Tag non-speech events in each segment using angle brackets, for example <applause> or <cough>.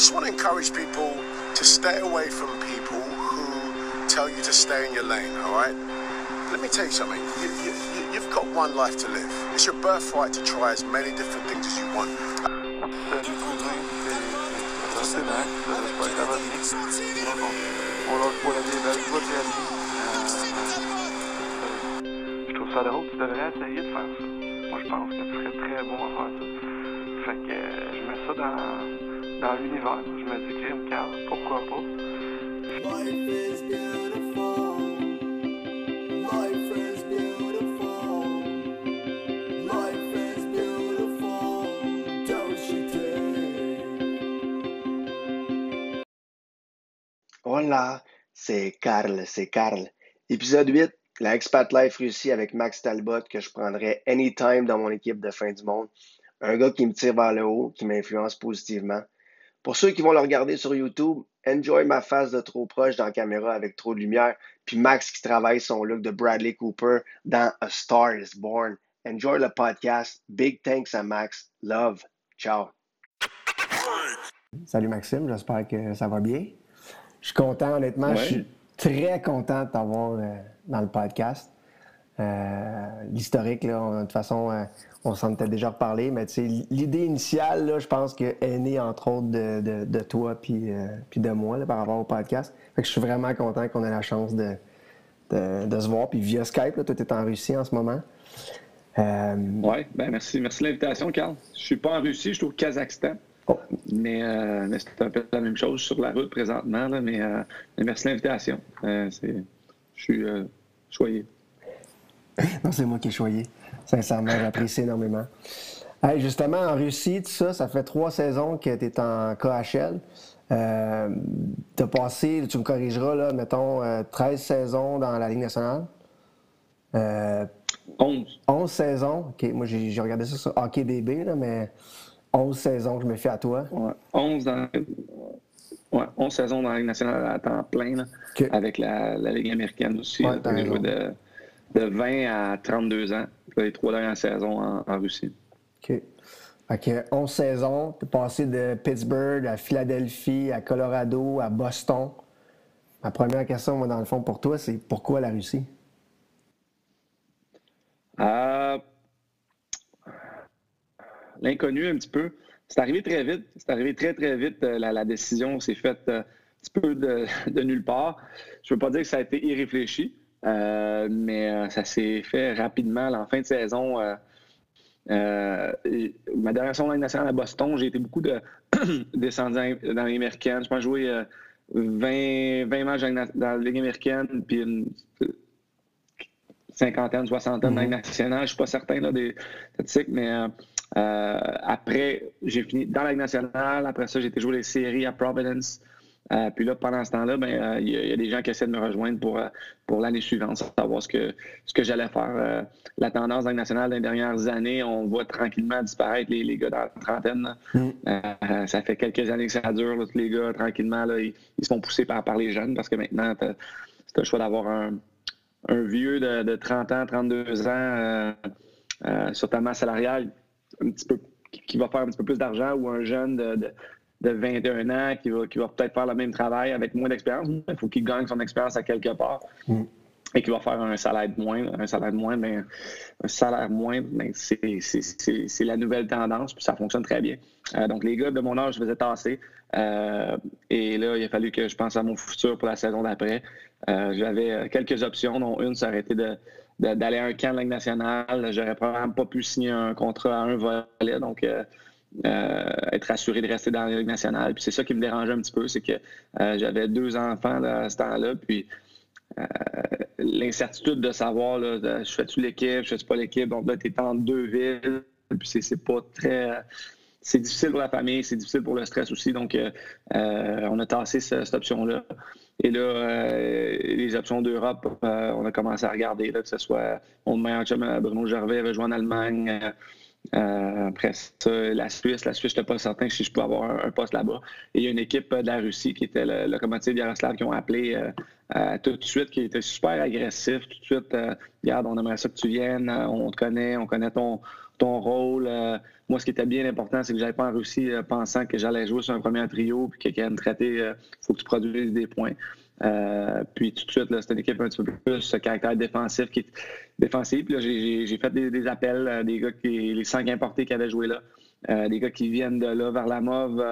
just want to encourage people to stay away from people who tell you to stay in your lane, all right? Let me tell you something. You, you, you, you've got one life to live. It's your birthright to try as many different things as you want. Je trouve ça drôle, tu devrais essayer de faire ça. Moi, je pense que tu serais très bon à faire ça. Fait que euh, je mets ça dans, dans l'univers. Je me dis, crime, Carl, pourquoi pas? Life is beautiful. Life is beautiful. Life is beautiful. Don't you dare. Hola, c'est Carl, c'est Carl. Épisode 8, la Expat Life Russie avec Max Talbot que je prendrais anytime dans mon équipe de fin du monde. Un gars qui me tire vers le haut, qui m'influence positivement. Pour ceux qui vont le regarder sur YouTube, enjoy ma face de trop proche dans la caméra avec trop de lumière, puis Max qui travaille son look de Bradley Cooper dans A Star is Born. Enjoy le podcast. Big thanks à Max. Love. Ciao. Salut Maxime, j'espère que ça va bien. Je suis content, honnêtement. Je suis très content de t'avoir euh, dans le podcast. Euh, L'historique, de toute façon, euh, on s'en était déjà reparlé, mais l'idée initiale, là, je pense qu'elle est née entre autres de, de- de toi puis, euh, puis de moi là, par rapport au podcast. Fait que je suis vraiment content qu'on ait la chance de, de, se voir. Puis via Skype, là, toi, tu es en Russie en ce moment. Euh, Oui, ben merci. Merci de l'invitation, Carl. Je suis pas en Russie, je suis au Kazakhstan. oh, Mais, euh, mais c'est un peu la même chose sur la route présentement. Là, mais, mais merci de l'invitation. Je suis choyé. <laughs> Non, c'est moi qui ai choyé. Sincèrement, j'apprécie énormément. Hey, justement, en Russie, tout ça, ça fait trois saisons que tu es en KHL. Euh, tu as passé, tu me corrigeras, là, mettons, euh, 13 saisons dans la Ligue nationale. Euh, 11. 11 saisons. OK, moi, j'ai regardé ça sur Hockey DB, là, mais 11 saisons que je me fie à toi. Ouais, 11 dans. Ouais, 11 saisons dans la Ligue nationale à temps plein, là, avec la, la Ligue américaine aussi. Ouais, là. De, de 20 à 32 ans, les trois dernières saisons en, en Russie. OK. Fait que 11 saisons, tu es passé de Pittsburgh à Philadelphie, à Colorado, à Boston. Ma première question, moi, dans le fond, pour toi, c'est pourquoi la Russie? Euh, L'inconnu, un petit peu. C'est arrivé très vite. C'est arrivé très, très vite. Euh, La, la décision s'est faite euh, un petit peu de, de nulle part. Je ne veux pas dire que ça a été irréfléchi, euh, mais euh, ça s'est fait rapidement. En fin de saison, euh, ma dernière saison nationale à Boston, j'ai été beaucoup de <clears throat> descendu dans dans la Ligue américaine. Je pense jouer euh, 20, 20 matchs dans la- Ligue américaine, puis une cinquantaine, soixantaine dans la Ligue nationale. Je ne suis pas certain là, des statistiques, mais euh, après, j'ai fini dans la Ligue nationale. Après ça, j'ai été jouer les séries à Providence. Euh, puis là, pendant ce temps-là, ben, euh, il y, a- il y a des gens qui essaient de me rejoindre pour, euh, pour l'année suivante, savoir ce que, ce que j'allais faire. La tendance dans nationale dans les dernières années, on voit tranquillement disparaître les, les gars dans la trentaine. Euh, ça fait quelques années que ça dure. là, tous les gars, tranquillement, là, ils, ils se font pousser par, par les jeunes parce que maintenant, as, le choix d'avoir un, un vieux de, de 30 ans, 32 ans sur ta masse salariale un petit peu, qui, qui va faire un petit peu plus d'argent ou un jeune de, de, de 21 ans qui va, qui va peut-être faire le même travail avec moins d'expérience. Il faut qu'il gagne son expérience à quelque part. Et qui va faire un salaire de moins. Un salaire de moins, ben, un salaire moins, ben, c'est c'est- c'est- c'est la nouvelle tendance, puis ça fonctionne très bien. Euh, donc, les gars de mon âge, je faisais tasser. Euh, et là, il a fallu que je pense à mon futur pour la saison d'après. Euh, J'avais quelques options, dont une, ça aurait été de- de- d'aller à un camp de Ligue nationale. J'aurais probablement pas pu signer un contrat à un volet, donc euh, euh, être assuré de rester dans la Ligue nationale. Puis c'est ça qui me dérangeait un petit peu, c'est que euh, j'avais deux enfants à ce temps-là, puis euh, l'incertitude de savoir, là, je fais-tu l'équipe, je fais-tu pas l'équipe, donc là, tu es en deux villes, puis c'est- pas très... C'est difficile pour la famille, c'est difficile pour le stress aussi, donc on a tassé ce- cette option-là. Et là, les options d'Europe, on a commencé à regarder, là, que ce soit mon meilleur chum Bruno Gervais joué en Allemagne. Euh, après ça, la Suisse. La Suisse, je n'étais pas certain si je pouvais avoir un, poste là-bas. Et il y a une équipe euh, de la Russie qui était le Lokomotiv Yaroslav qui ont appelé euh, tout de suite, qui était super agressif. Tout de suite, regarde, on aimerait ça que tu viennes, on te connaît, on connaît ton, ton rôle. moi, ce qui était bien important, c'est que j'avais pas en Russie pensant que j'allais jouer sur un premier trio puis que quelqu'un me traitait, il faut que tu produises des points. puis tout de suite, c'était une équipe un petit peu plus ce caractère défensif qui est défensif. Puis là, j'ai fait des, appels des gars qui les cinq importés qui avaient joué là. des gars qui viennent de là vers la mauve.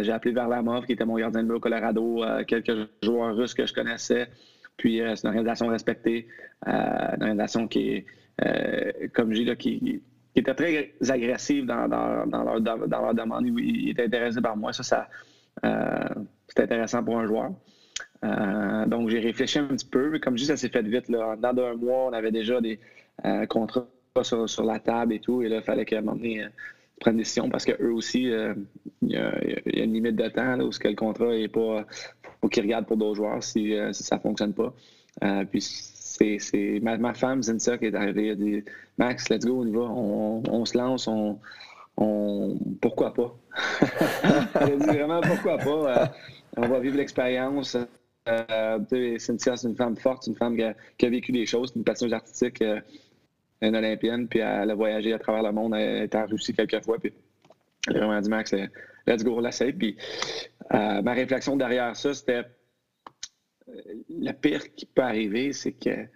j'ai appelé vers la mauve, qui était mon gardien de but au Colorado, quelques joueurs russes que je connaissais. Puis c'est une organisation respectée, une organisation qui euh, comme j'ai là, qui, était très agressif dans, dans, dans, leur, dans, leur, demande. Ils étaient intéressés par moi. Ça, ça euh, c'était intéressant pour un joueur. Euh, donc, j'ai réfléchi un petit peu. Mais comme dis, ça s'est fait vite. Là. Dans d'un mois, on avait déjà des contrats sur, sur, la table et tout. Et là, il fallait qu'à un moment donné, prenne une décision parce qu'eux aussi, il y, a, une limite de temps là, où ce que le contrat est pas. faut qu'ils regardent pour d'autres joueurs si, si ça ne fonctionne pas. puis c'est ma, ma, femme, Zinsa, qui est arrivée. Elle dit Max, let's go, on y va. On, se lance. On, pourquoi pas? <laughs> Elle a dit vraiment pourquoi pas. Euh, on va vivre l'expérience. Euh, Cynthia, c'est une femme forte, une femme qui a, vécu des choses, une passion artistique, euh, une olympienne, puis elle a voyagé à travers le monde, elle est en Russie quelques fois, puis elle a vraiment dit Max, let's go, la Puis ma réflexion derrière ça, c'était le pire qui peut arriver, c'est que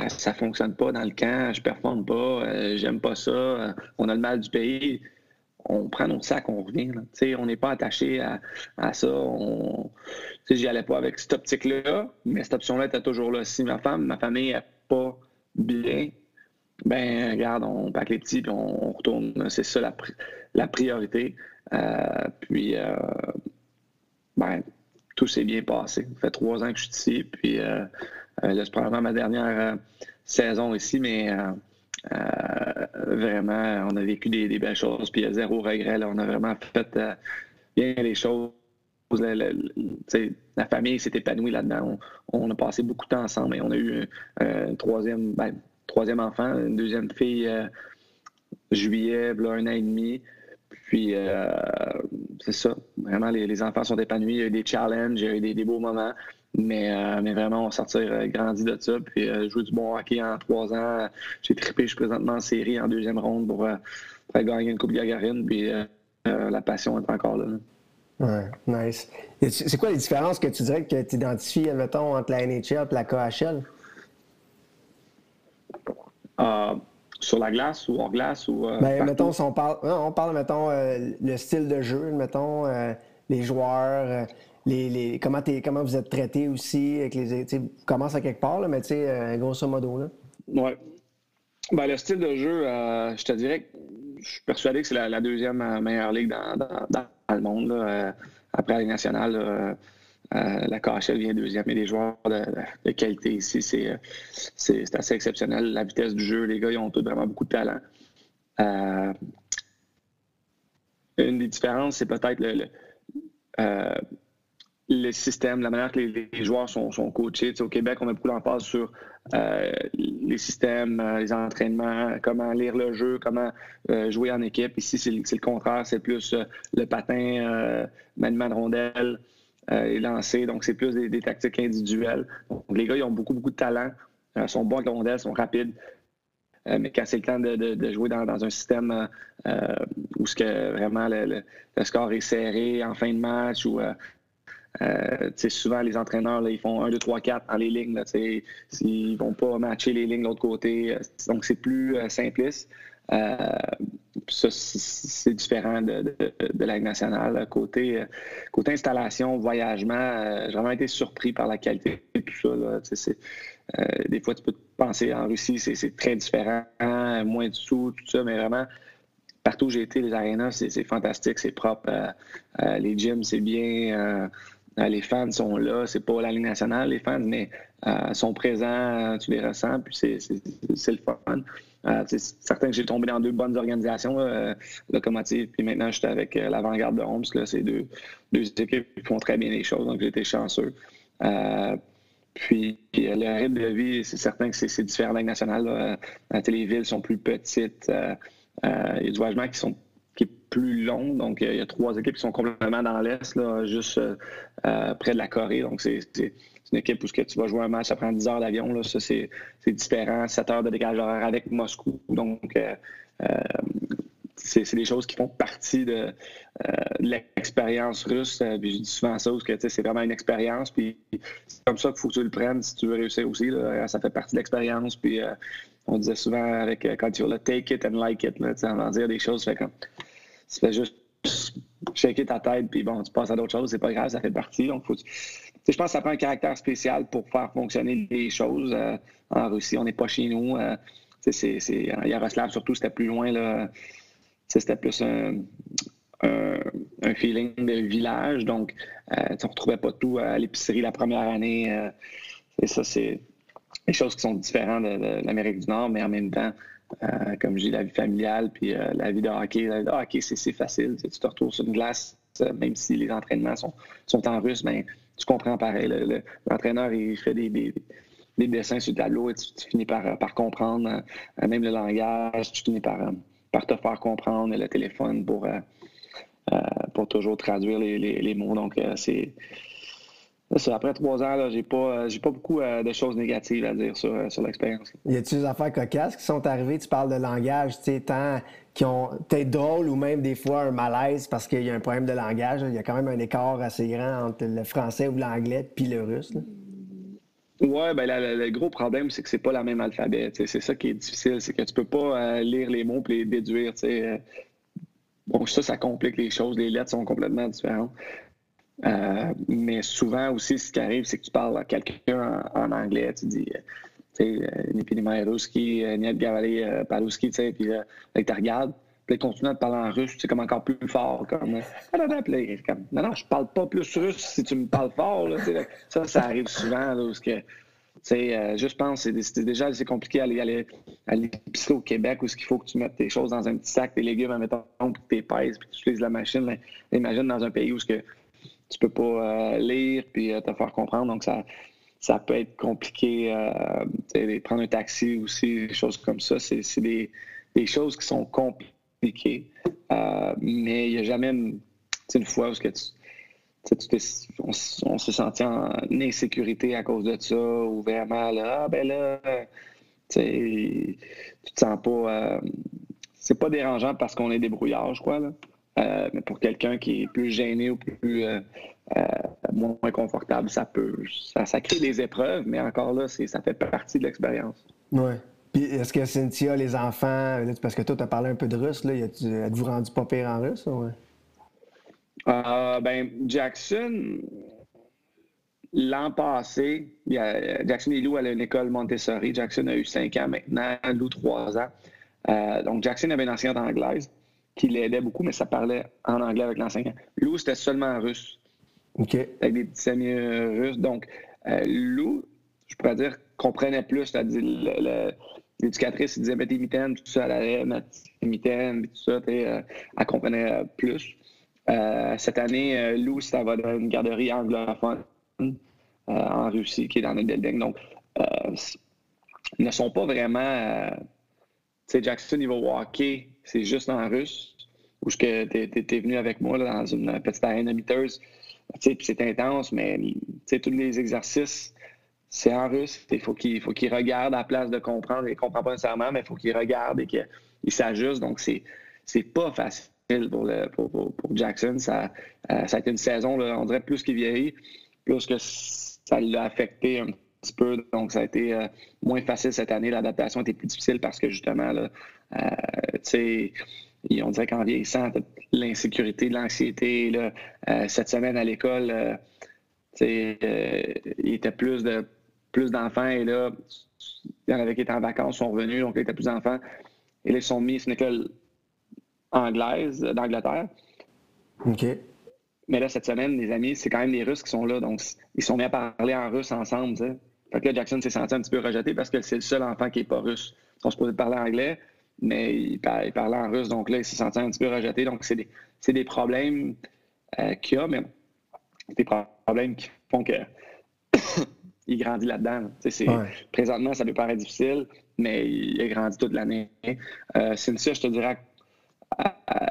euh, ça ne fonctionne pas dans le camp, je ne performe pas, euh, j'aime pas ça, euh, on a le mal du pays. On prend notre sac, on revient. On n'est pas attaché à, ça. On... J'y allais pas avec cette optique-là, mais cette option-là était toujours là. Si ma femme, ma famille n'est pas bien, ben regarde, on pack les petits puis on, retourne. C'est ça la, la priorité. puis, ben, tout s'est bien passé. Ça fait trois ans que je suis ici, puis euh, euh c'est probablement ma dernière euh, saison ici, mais euh, vraiment, on a vécu des, belles choses, puis il y a zéro regret. On a vraiment fait bien les choses. La, famille s'est épanouie là-dedans. On, a passé beaucoup de temps ensemble et on a eu un, troisième, ben, troisième enfant, une deuxième fille juillet, là, un an et demi. Puis, euh, c'est ça. Vraiment, les, enfants sont épanouis. Il y a eu des challenges, il y a eu des, beaux moments. Mais, euh, mais vraiment, on va sortir euh, grandi de ça. Puis, jouer du bon hockey en trois ans. J'ai trippé, je suis présentement en série en deuxième ronde pour, gagner une Coupe Gagarine. Puis, la passion est encore là. Ouais, nice. C'est quoi les différences que tu dirais que tu identifies, mettons, entre la NHL et la KHL? sur la glace ou hors glace ou. Euh, ben, mettons, si on parle, on parle, mettons, euh, le style de jeu, mettons, euh, les joueurs, les, les, comment, comment vous êtes traité aussi. Avec les, vous commencez à quelque part, là, mais tu sais, grosso modo. Là. Ben, le style de jeu, je te dirais que je suis persuadé que c'est la, deuxième meilleure ligue dans, dans, le monde. Là, après la Ligue nationale. Euh, la KHL vient deuxième. A des joueurs de, qualité ici. Euh, c'est assez exceptionnel. La vitesse du jeu, les gars, ils ont tous vraiment beaucoup de talent. Euh, une des différences, c'est peut-être le, système, la manière que les, joueurs sont, coachés. au Québec, on met beaucoup d'emphase sur les systèmes, les entraînements, comment lire le jeu, comment jouer en équipe. Ici, c'est le contraire. C'est plus le patin, maniement de rondelle. Euh, est lancé. Donc, c'est plus des, tactiques individuelles. Donc, les gars, ils ont beaucoup, beaucoup de talent. Euh, sont bons avec la rondelle, sont rapides. Euh, mais quand c'est le temps de, jouer dans, un système où ce que vraiment le, score est serré en fin de match ou souvent les entraîneurs ils font 1, 2, 3, 4 dans les lignes. ils ne vont pas matcher les lignes de l'autre côté. Donc c'est plus simpliste. Euh, ça, c'est différent de, la Ligue nationale. Côté, euh, côté installation, voyagement, euh, j'ai vraiment été surpris par la qualité de tout ça. des fois, tu peux penser en Russie, c'est très différent, moins de sous, tout ça, mais vraiment, partout où j'ai été, les arénas, c'est fantastique, c'est propre. les gyms, c'est bien. Les fans sont là. C'est pas la Ligue nationale, les fans, mais sont présents, tu les ressens, puis c'est le fun. Euh, c'est certain que j'ai tombé dans deux bonnes organisations, euh, Locomotive, puis maintenant je suis avec euh, l'avant-garde de Holmes. C'est deux, deux équipes qui font très bien les choses, donc j'ai été chanceux. puis le rythme de vie, c'est certain que c'est différent de la nationale. les villes sont plus petites. il y a du qui sont plus long. Donc, il y a trois équipes qui sont complètement dans l'Est, juste près de la Corée. Donc, c'est une équipe où tu vas jouer un match, ça prend 10 heures d'avion. Ça, c'est différent. 7 heures de décalage horaire avec Moscou. Donc, euh, euh, c'est des choses qui font partie de, euh, l'expérience russe. Euh, puis je dis souvent ça, parce que c'est vraiment une expérience. Puis c'est comme ça qu'il faut que tu le prennes si tu veux réussir aussi. Ça fait partie de l'expérience. Puis euh, on disait souvent avec quand tu le take it and like it, là, avant dire des choses, fait comme, tu fais juste shaker ta tête, puis bon, tu passes à d'autres choses, c'est pas grave, ça fait partie. Donc, faut, je pense que ça prend un caractère spécial pour faire fonctionner les choses. en Russie, on n'est pas chez nous. c'est, c'est, en Yaroslav, surtout, c'était plus loin. Là, c'était plus un, feeling de village. Donc, euh, on ne retrouvait pas tout à l'épicerie la première année. Euh, et ça, c'est des choses qui sont différentes de, l'Amérique du Nord, mais en même temps, euh, comme dis, la vie familiale, puis la vie de hockey. La vie de hockey, c'est facile. Tu te retrouves sur une glace, même si les entraînements sont, sont en russe, mais tu comprends pareil. L'entraîneur, il fait des, des, dessins sur le tableau et tu, finis par, par comprendre. même le langage, tu finis par par te faire comprendre le téléphone pour, euh, euh, pour toujours traduire les, mots. Donc, euh, c'est. Après trois ans, j'ai pas, j'ai pas beaucoup de choses négatives à dire sur, sur l'expérience. Y a-t-il des affaires cocasses qui sont arrivées? Tu parles de langage, tu sais, tant qui ont peut-être drôle ou même des fois un malaise parce qu'il y a un problème de langage. Il y a quand même un écart assez grand entre le français ou l'anglais puis le russe. Oui, ben le gros problème, c'est que c'est pas la même alphabet. C'est ça qui est difficile, c'est que tu peux pas euh, lire les mots et les déduire. Euh. Bon, ça, ça complique les choses. Les lettres sont complètement différentes. Euh, mais souvent aussi, ce qui arrive, c'est que tu parles à quelqu'un en, anglais. Tu dis, tu sais, Nipinima Ruski, Niet Gavali Paluski, tu sais, puis là, tu regardes. Puis il continue à te parler en russe, c'est comme encore plus fort. Comme, comme, non, non, je parle pas plus russe si tu me parles fort. Là, ça, ça arrive souvent. Là, parce que, euh, je pense que c'est déjà assez compliqué à aller l'épicerie au Québec où il faut que tu mettes tes choses dans un petit sac, tes légumes, en mettant puis tes pèses, puis tu utilises la machine. imagine dans un pays où que tu peux pas euh, lire puis euh, te faire comprendre. Donc, ça, ça peut être compliqué. de prendre un taxi aussi, des choses comme ça. C'est des, des choses qui sont compliquées euh, mais il n'y a jamais une, fois où que tu, on, s'est senti en insécurité à cause de ça, ou vraiment là, ah ben là, tu te sens pas. Euh, c'est pas dérangeant parce qu'on est débrouillard, je crois, là. Euh, mais pour quelqu'un qui est plus gêné ou plus moins confortable, ça peut. Ça, ça, crée des épreuves, mais encore là, ça fait partie de l'expérience. Oui. Puis est-ce que Cynthia, les enfants, parce que toi, tu as parlé un peu de russe, là, êtes-vous rendu pas pire en russe? Ou... Euh, ben, Jackson, l'an passé, Jackson et Lou allaient à une école Montessori. Jackson a eu cinq ans maintenant, Lou trois ans. Euh, donc, Jackson avait une enseignante anglaise qui l'aidait beaucoup, mais ça parlait en anglais avec l'enseignant. Lou, c'était seulement en russe. OK. Avec des petits amis russes. Donc, euh, Lou, je pourrais dire, comprenait plus l'éducatrice disait mettez mitaines, tout ça, elle allait mettre mitaines, tout ça, euh, elle comprenait euh, plus. Euh, cette année, Lou, ça va dans une garderie anglophone en Russie, qui est dans le building. Donc, ils ne sont pas vraiment. tu sais, Jackson, il va walker, c'est juste en russe, où tu es, venu avec moi dans une petite arène amiteuse. C'est intense, mais tous les exercices c'est en russe. Il faut qu'il faut regarde à la place de comprendre. Il ne comprend pas nécessairement, mais il faut qu'il regarde et qu'il s'ajuste. Donc, c'est pas facile pour, pour, pour, Jackson. Ça, euh, ça a été une saison, on dirait plus qu'il vieillit, plus que ça l'a affecté un petit peu. Donc, ça a été euh, moins facile cette année. L'adaptation était plus difficile parce que justement, là, euh, tu sais, on dirait qu'en vieillissant, l'insécurité, l'anxiété. cette semaine à l'école, il était plus de plus d'enfants. Et là, il y en avait qui étaient en vacances, sont revenus, donc il y avait plus d'enfants. Et là, ils sont mis, c'est une école anglaise d'Angleterre. OK. Mais là, cette semaine, les amis, c'est quand même les Russes qui sont là. Donc, ils sont mis à parler en russe ensemble. Fait que là, Jackson s'est senti un petit peu rejeté parce que c'est le seul enfant qui n'est pas russe. Ils sont supposés parler anglais, mais il, parlait en russe. Donc là, il s'est senti un petit peu rejeté. Donc, c'est des, des, problèmes euh, qu'il y a, mais des problèmes qui font que <coughs> il grandit là-dedans. Présentement, ça peut paraître difficile, mais il a grandi toute l'année. Euh, Cynthia, je te dirais,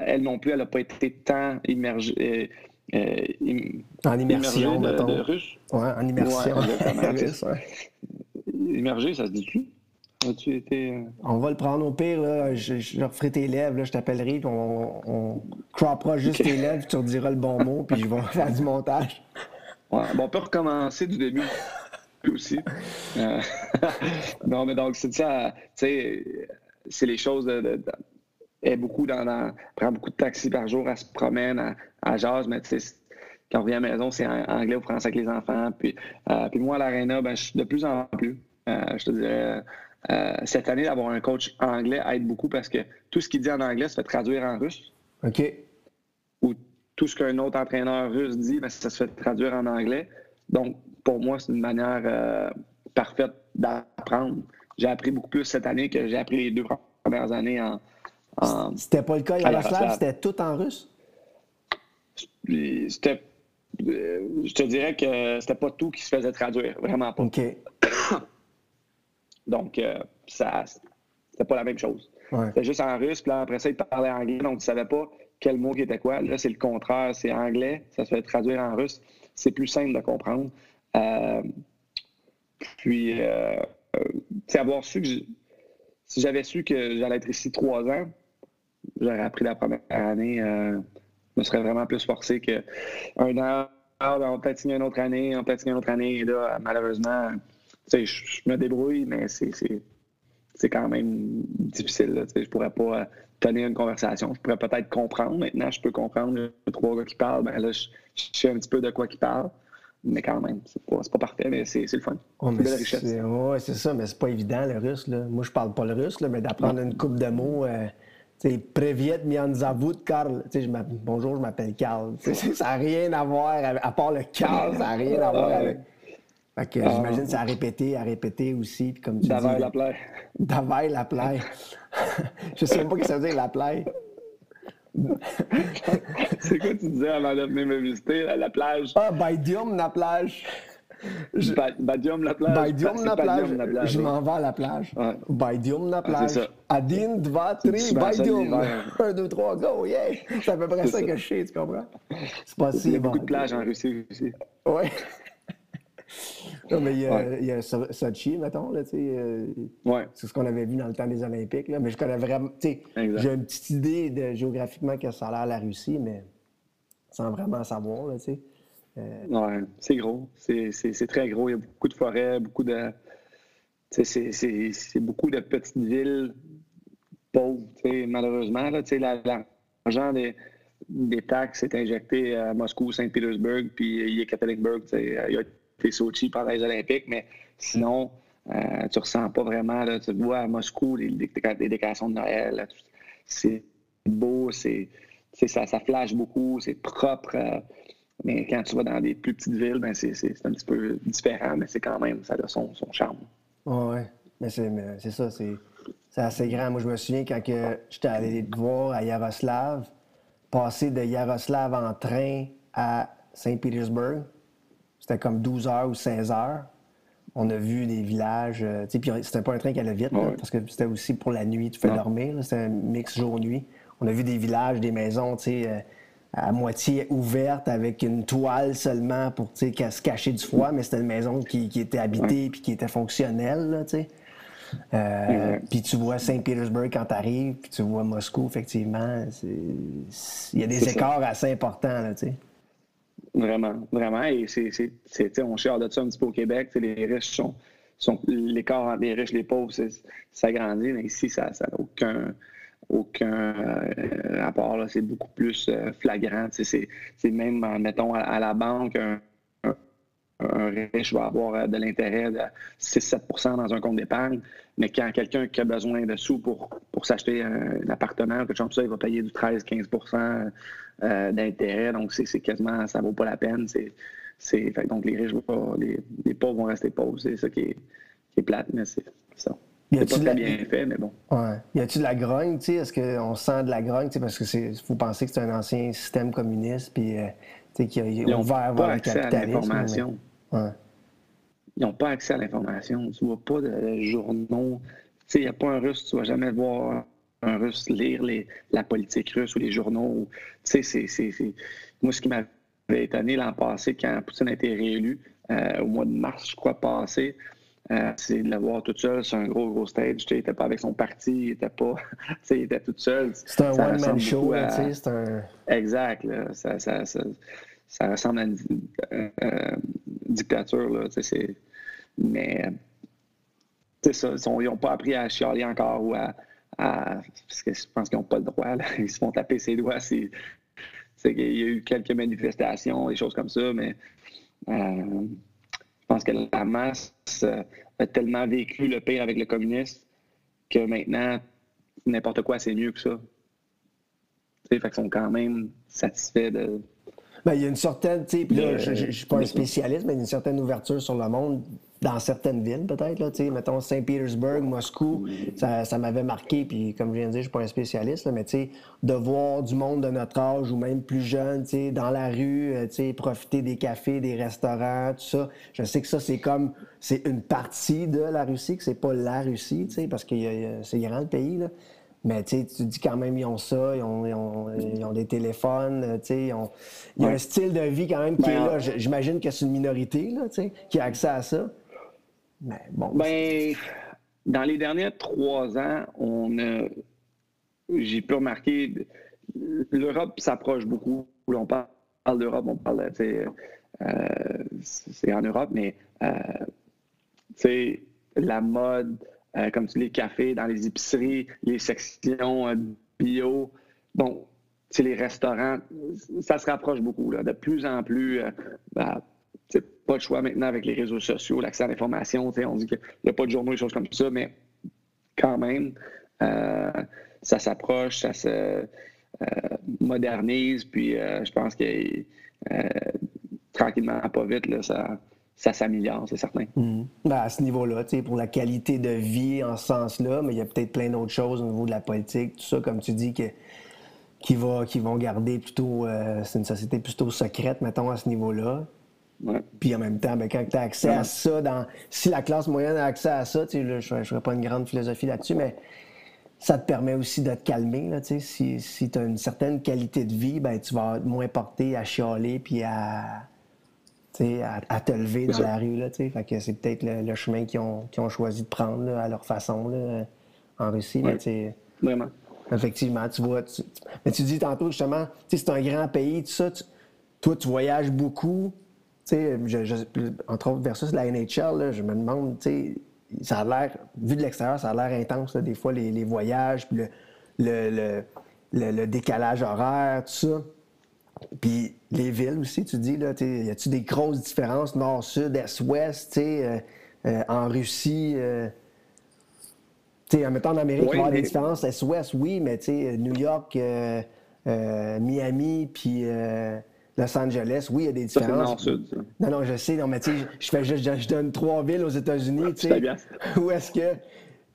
elle non plus, elle n'a pas été tant immergée. Euh, euh, en immersion, de, de, russe. Ouais, en immersion. <laughs> Ouais, Immergé, ça se dit-tu? As-tu été. euh, On va le prendre au pire, là. Je, je referai tes lèvres, là, je t'appellerai, puis on, on croppera juste tes lèvres, tu rediras le bon mot, puis je vais <laughs> faire du montage. Ouais, bon, on peut recommencer du début aussi. Euh, <laughs> non, mais donc, c'est ça, tu sais, c'est les choses de. de- de- elle est beaucoup dans, dans- prend beaucoup de taxis par jour, elle se promène, à à jase, mais tu sais, quand on revient à la maison, c'est en anglais ou français avec les enfants. Puis, euh, puis moi, à l'aréna, ben, je suis de plus en plus. Euh, je te dirais, euh, cette année, d'avoir un coach anglais aide beaucoup parce que tout ce qu'il dit en anglais se fait traduire en russe OK. ou tout ce qu'un autre entraîneur russe dit, ben, ça se fait traduire en anglais. Donc, pour moi, c'est une manière parfaite d'apprendre. J'ai appris beaucoup plus cette année que j'ai appris les deux premières années en. En- C'était pas le cas, À Yaroslav, c'était tout en russe? c'était- euh, je te dirais que c'était pas tout qui se faisait traduire, vraiment pas. OK. <coughs> Donc, euh, ça, c'était pas la même chose. Ouais. C'était juste en russe, puis là, après ça, il parlait anglais, donc tu savais pas quel mot qui était quoi. Là, c'est le contraire, c'est anglais, ça se fait traduire en russe. C'est plus simple de comprendre. Euh, puis, euh, avoir su que si j'avais su que j'allais être ici trois ans, j'aurais appris la première année, euh, je me serais vraiment plus forcé que un an, ah, ben, on peut-être signer une autre année, on peut signer une autre année. Et là, malheureusement, je, je me débrouille, mais c'est, quand même difficile. Là, je pourrais pas euh, tenir une conversation. Je pourrais peut-être comprendre. Maintenant, je peux comprendre les trois gars qui parlent. Ben là, je, je sais un petit peu de quoi ils parlent. Mais quand même, c'est pas, pas parfait, mais c'est, le fun. Ouais, c'est belle richesse. ouais, c'est ça, mais c'est pas évident le russe. Là. Moi, je parle pas le russe, là, mais d'apprendre une coupe de mots. Euh, sais, Previet Mianzavut Karl. Je Bonjour, je m'appelle Karl. <laughs> Ça n'a rien à voir, avec- à part le Karl, ça n'a rien à voir avec. Fait que j'imagine que c'est à répéter, à répéter aussi. Puis comme tu la plaie. D'availle la <laughs> plaie. je sais même pas ce que ça veut dire, la plaie. <laughs> c'est quoi tu disais avant de venir me visiter, la, la plage? Ah, Baidium, la plage. Je- Ba- Badium la plage. Baidium, C'est la Badium, plage. la Je m'en vais à la plage. Ouais. Baidium, la Ah, plage. c'est ça. Adin, dva, tri, l'hiver. Un, deux, trois, go, yeah. C'est à peu près ça, ça. que je sais, tu comprends? C'est pas Il si y a bon. beaucoup de plages en Russie aussi. Ouais. non, mais il y a, Ouais. il y a So- Sochi, mettons, là, tu sais. euh, Ouais. C'est ce qu'on avait vu dans le temps des Olympiques, là. Mais je connais vraiment. Tu sais, j'ai une petite idée de, géographiquement que ça a l'air la Russie, mais sans vraiment savoir, là, tu sais. Ouais, c'est gros. C'est- très gros. Il y a beaucoup de forêts, beaucoup de. C'est beaucoup de petites villes pauvres, malheureusement. L'argent des, des taxes est injecté à Moscou, Saint-Pétersbourg, puis Yekaterinburg. Il y a été Sochi pendant les Olympiques, mais sinon, euh, tu ressens pas vraiment. Là, tu vois à Moscou les, décorations de Noël. C'est beau, c'est ça, ça flash beaucoup, c'est propre. euh, mais quand tu vas dans des plus petites villes, ben c'est un petit peu différent, mais c'est quand même, ça a son, son charme. Ouais, ouais. Mais c'est, ça, c'est, assez grand. Moi, je me souviens quand que j'étais allé te voir à Yaroslav, passer de Yaroslav en train à Saint-Pétersbourg, c'était comme 12 heures ou 16 heures. On a vu des villages, euh, tu sais, puis c'était pas un train qui allait vite, là, parce que c'était aussi pour la nuit, tu fais Non. dormir, c'était un mix jour-nuit. On a vu des villages, des maisons, tu sais, euh, à moitié ouvertes avec une toile seulement pour, se cacher du froid, mais c'était une maison qui, qui était habitée puis qui était fonctionnelle. Euh. Puis tu vois Saint-Pétersbourg quand tu arrives, puis tu vois Moscou, effectivement, il y a des ça. écarts assez importants, là. Vraiment, vraiment. Et c'est, on chiale de ça un petit peu au Québec. Les riches sont. sont l'écart entre les riches et les pauvres, ça grandit, mais ici, ça n'a aucun, aucun euh, rapport. C'est beaucoup plus euh, flagrant. C'est, même, mettons, à, la banque, un, riche va avoir euh, de l'intérêt de 6-7% dans un compte d'épargne, mais quand quelqu'un qui a besoin de sous pour, pour s'acheter un, appartement quelque chose comme ça, il va payer du 13-15% euh, d'intérêt. Donc, c'est quasiment, ça vaut pas la peine. Donc, les riches, vont, les, les pauvres vont rester pauvres. C'est ça qui est, qui est plate, mais c'est ça. Y a-tu pas de la- bien fait, mais bon. Ouais. Y a-tu de la grogne, tu sais? Est-ce qu'on sent de la grogne, tu sais? Parce que c'est, faut penser que c'est un ancien système communiste, puis, euh, tu sais, qui a Ils ouvert vers pas le accès à capitalisme. l'information. mais- Ouais. Ils n'ont pas accès à l'information. Tu vois pas de journaux. Tu sais, il n'y a pas un russe, tu vas jamais voir un russe lire les, la politique russe ou les journaux. Tu sais, c'est, c'est, c'est- Moi, ce qui m'avait étonné l'an passé, quand Poutine a été réélu, euh, au mois de mars, je crois, passé, Euh, c'est de le voir tout seul sur un gros, gros stage. Il n'était pas avec son parti, il était pas. <laughs> il était tout seul. C'est un one-man show, à- c'est un... Exact. là. Ça, ça, ça, ça ressemble à une euh, euh, dictature. Là. C'est- Mais ça. Ils n'ont pas appris à chialer encore ou à. à- parce que je pense qu'ils n'ont pas le droit. là. <laughs> Ils se font taper ses doigts. C'est, qu'il y a eu quelques manifestations, des choses comme ça, mais euh, pense que la masse euh, a tellement vécu le pire avec le communisme que maintenant, n'importe quoi, c'est mieux que ça. Tu sais, fait qu'ils sont quand même satisfaits de. Ben, il y a une certaine, tu sais, je, je, je suis pas un spécialiste, mais il y a une certaine ouverture sur le monde dans certaines villes, peut-être, là, tu sais, mettons Saint-Pétersbourg, Moscou, ça, ça m'avait marqué, puis comme je viens de dire, je suis pas un spécialiste, là, mais tu sais, de voir du monde de notre âge ou même plus jeune, tu sais, dans la rue, euh, tu sais, profiter des cafés, des restaurants, tout ça, je sais que ça, c'est comme, c'est une partie de la Russie, que c'est pas la Russie, tu sais, parce que c'est grand le pays, là. Mais tu sais, tu dis quand même, ils ont ça, ils ont, ils ont, ils ont des téléphones, euh, tu sais, ils ont- il y a Ouais. un style de vie quand même qui est Ben, là. J- J'imagine que c'est une minorité, là, tu sais, qui a accès à ça. Mais bon. Ben, dans les derniers trois ans, on a, j'ai pu remarquer, l'Europe s'approche beaucoup. On parle d'Europe, on parle, euh, c'est en Europe, mais euh, la mode, euh, comme tu les cafés dans les épiceries, les sections euh, bio, bon, les restaurants, ça se rapproche beaucoup. Là, de plus en plus, euh, pas de choix maintenant avec les réseaux sociaux, l'accès à l'information. On dit qu'il n'y a pas de journaux, des choses comme ça, mais quand même, euh, ça s'approche, ça se euh, modernise, puis euh, je pense que tranquillement, pas vite, là, ça, ça s'améliore, c'est certain. Mhm. Ben, à ce niveau-là, pour la qualité de vie en ce sens-là, mais il y a peut-être plein d'autres choses au niveau de la politique, tout ça, comme tu dis, que, qui, va, qui vont garder plutôt. c'est une société plutôt secrète, mettons, à ce niveau-là. Ouais. Puis en même temps, ben, quand tu as accès à ça, dans, si la classe moyenne a accès à ça, là, je ne ferai pas une grande philosophie là-dessus, mais ça te permet aussi de te calmer. Là, si si tu as une certaine qualité de vie, ben, tu vas être moins porté à chialer puis à, à, à te lever dans ça. la rue. Là, fait que c'est peut-être le, le chemin qu'ils ont, ont choisi de prendre là, à leur façon là, en Russie. mais Ouais. Vraiment. Effectivement, tu vois. tu- mais tu dis tantôt, justement, c'est un grand pays, tout ça. tu- toi, tu voyages beaucoup. Tu sais, entre autres, versus la NHL, là, je me demande, tu sais, ça a l'air, vu de l'extérieur, ça a l'air intense, là, des fois, les, les voyages, puis le, le, le- le- décalage horaire, tout ça. Puis les villes aussi, tu dis, là, y a-tu des grosses différences nord-sud, est-ouest, tu euh, euh, en Russie? euh, sais, mettons en Amérique, il y avoir des différences est-ouest, oui, mais tu sais, New York, Miami, puis Los Angeles, oui, il y a des Ça, le différences. nord-sud. ça. Non, non, je sais, non, mais tu sais, je fais juste, je, donne trois villes aux États-Unis, tu sais, bien. <laughs> où est-ce que, tu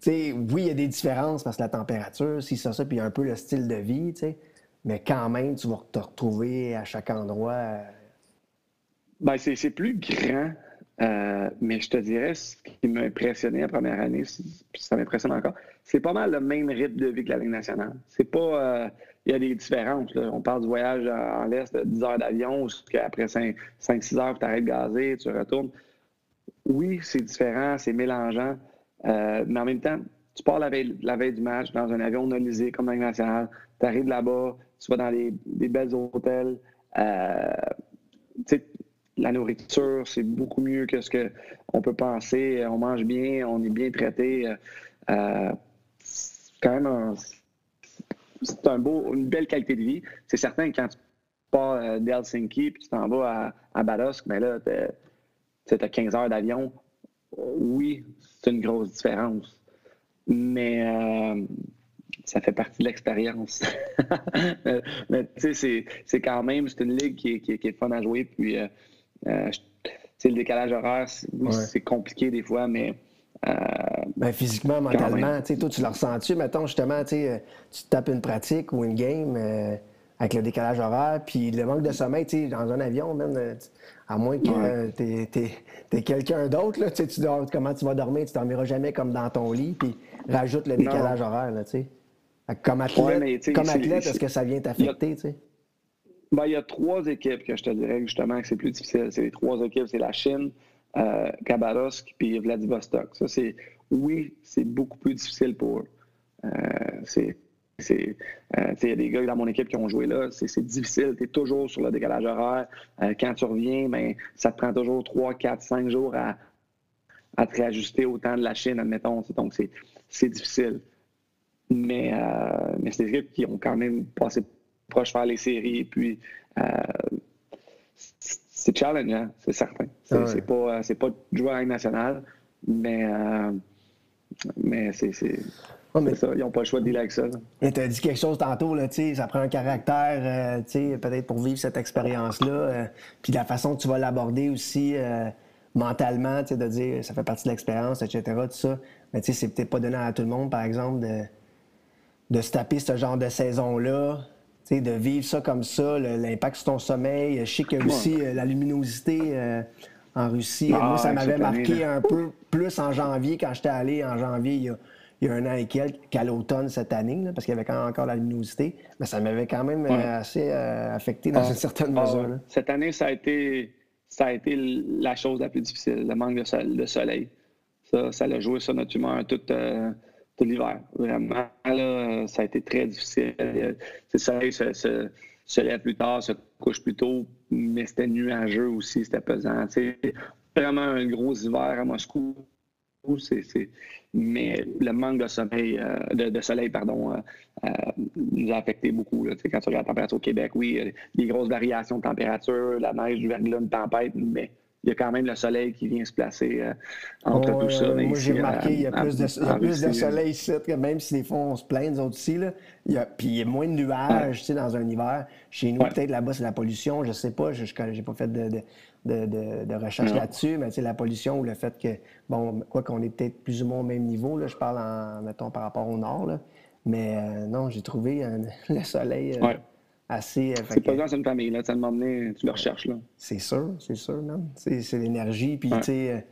sais, oui, il y a des différences parce que la température, si ça, ça, puis un peu le style de vie, tu sais, mais quand même, tu vas te retrouver à chaque endroit. euh, Ben, c'est c'est plus grand, euh, mais je te dirais, ce qui m'a impressionné la première année, puis ça m'impressionne encore, c'est pas mal le même rythme de vie que la Ligue nationale. C'est pas. euh, Il y a des différences. On parle du voyage en l'Est de 10 heures d'avion, après 5-6 heures, tu arrêtes de gazer, tu retournes. Oui, c'est différent, c'est mélangeant, euh, mais en même temps, tu pars la veille, la veille du match dans un avion nolisé comme nationale, tu arrives là-bas, tu vas dans des belles hôtels. euh, la nourriture, c'est beaucoup mieux que ce qu'on peut penser. On mange bien, on est bien traité. Euh, c'est quand même un, c'est un beau, une belle qualité de vie. C'est certain que quand tu pars euh, d'Helsinki puis tu t'en vas à, à Badosk, mais là, tu as 15 heures d'avion. Oui, c'est une grosse différence. Mais euh, ça fait partie de l'expérience. <laughs> mais tu sais, c'est- c'est quand même, c'est une ligue qui est, qui est- qui est fun à jouer. Puis, euh, euh, je- tu sais, le décalage horaire, c'est oui, Ouais. c'est compliqué des fois, mais euh, Ben, physiquement, même. mentalement, tu sais, toi, tu l'as ressenti, mettons, justement, tu euh, tu te tapes une pratique ou une game euh, avec le décalage horaire, puis le manque de sommeil, tu dans un avion, même, à moins que Ouais. tu es, quelqu'un d'autre, là, tu dors- comment tu vas dormir, tu dormiras jamais comme dans ton lit, puis rajoute le décalage horaire, là, tu Comme athlète, Ouais, comme est-ce que ça vient t'affecter, tu sais? Ben, il y a trois équipes que je te dirais justement que c'est plus difficile. C'est les trois équipes, c'est la Chine, euh, Khabarovsk puis Vladivostok. Ça, c'est, oui, c'est beaucoup plus difficile pour eux. C'est, euh, il y a des gars dans mon équipe qui ont joué là, c'est, difficile. Tu es toujours sur le décalage horaire. Euh, quand tu reviens, ben, ça te prend toujours 3, 4, 5 jours à, à te réajuster au temps de la Chine, admettons. Donc, c'est, difficile. Mais, euh, mais c'est des équipes qui ont quand même passé proche faire les séries. Puis, c'est challengeant, c'est certain. C'est, Ah ouais. pas, c'est pas jouer à la Ligue nationale, mais, euh, mais c'est, Ouais, mais- ça. Ils n'ont pas le choix de dealer avec ça. là. Mais tu as dit quelque chose tantôt, là, ça prend un caractère, euh, peut-être pour vivre cette expérience-là. euh, puis la façon que tu vas l'aborder aussi euh, mentalement, de dire ça fait partie de l'expérience, etc., tout ça. Mais c'est peut-être pas donné à tout le monde, par exemple, de, de se taper ce genre de saison-là, de vivre ça comme ça, l'impact sur ton sommeil. Je sais a aussi euh, la luminosité euh, en Russie. Ah, Moi, ça ouais, m'avait année, marqué un peu plus en janvier, quand j'étais allé en janvier il y a, il y a un an et quelques, qu'à l'automne cette année, là, parce qu'il y avait quand même encore la luminosité. Mais ça m'avait quand même euh, Ouais. assez euh, affecté dans Ah, une certaine ah, mesure. là. Cette année, ça a été ça a été la chose la plus difficile, le manque de, sol- de soleil. Ça, ça l'a joué sur notre humeur tout, euh, tout l'hiver. Vraiment, là, ça a été très difficile. Euh, Le soleil se, se, se lève plus tard, se couche plus tôt, mais c'était nuageux aussi, c'était pesant. C'est vraiment un gros hiver à Moscou. C'est- c'est- Mais le manque de sommeil, euh, de, de soleil, pardon, euh, nous a affecté beaucoup. Quand tu regardes la température au Québec, oui, des grosses variations de température, la neige, du verglas, une tempête, mais il y a quand même le soleil qui vient se placer euh, entre Ouais, tout ça. mais moi, ici, j'ai remarqué, à- il y a plus de, il y a en plus de Russie, euh, soleil ici, que même si des fois on se plaint, nous autres aussi. Là, il y a, puis il y a moins de nuages tu sais, dans un hiver. Chez nous, Ouais. peut-être là-bas, c'est la pollution, je sais pas, je n'ai pas fait de, de, de, de- de recherche là-dessus, mais tu sais, la pollution ou le fait que, bon, quoi qu'on est peut-être plus ou moins au même niveau, là, je parle, en, mettons, par rapport au nord, là, mais euh, non, j'ai trouvé euh, <laughs> le soleil euh, Ouais. Assez... euh, C'est pas dans une famille, là. Ça m'a emmené, tu le recherches, là. c'est sûr, c'est sûr, man. C'est c'est l'énergie, puis Ouais. tu sais,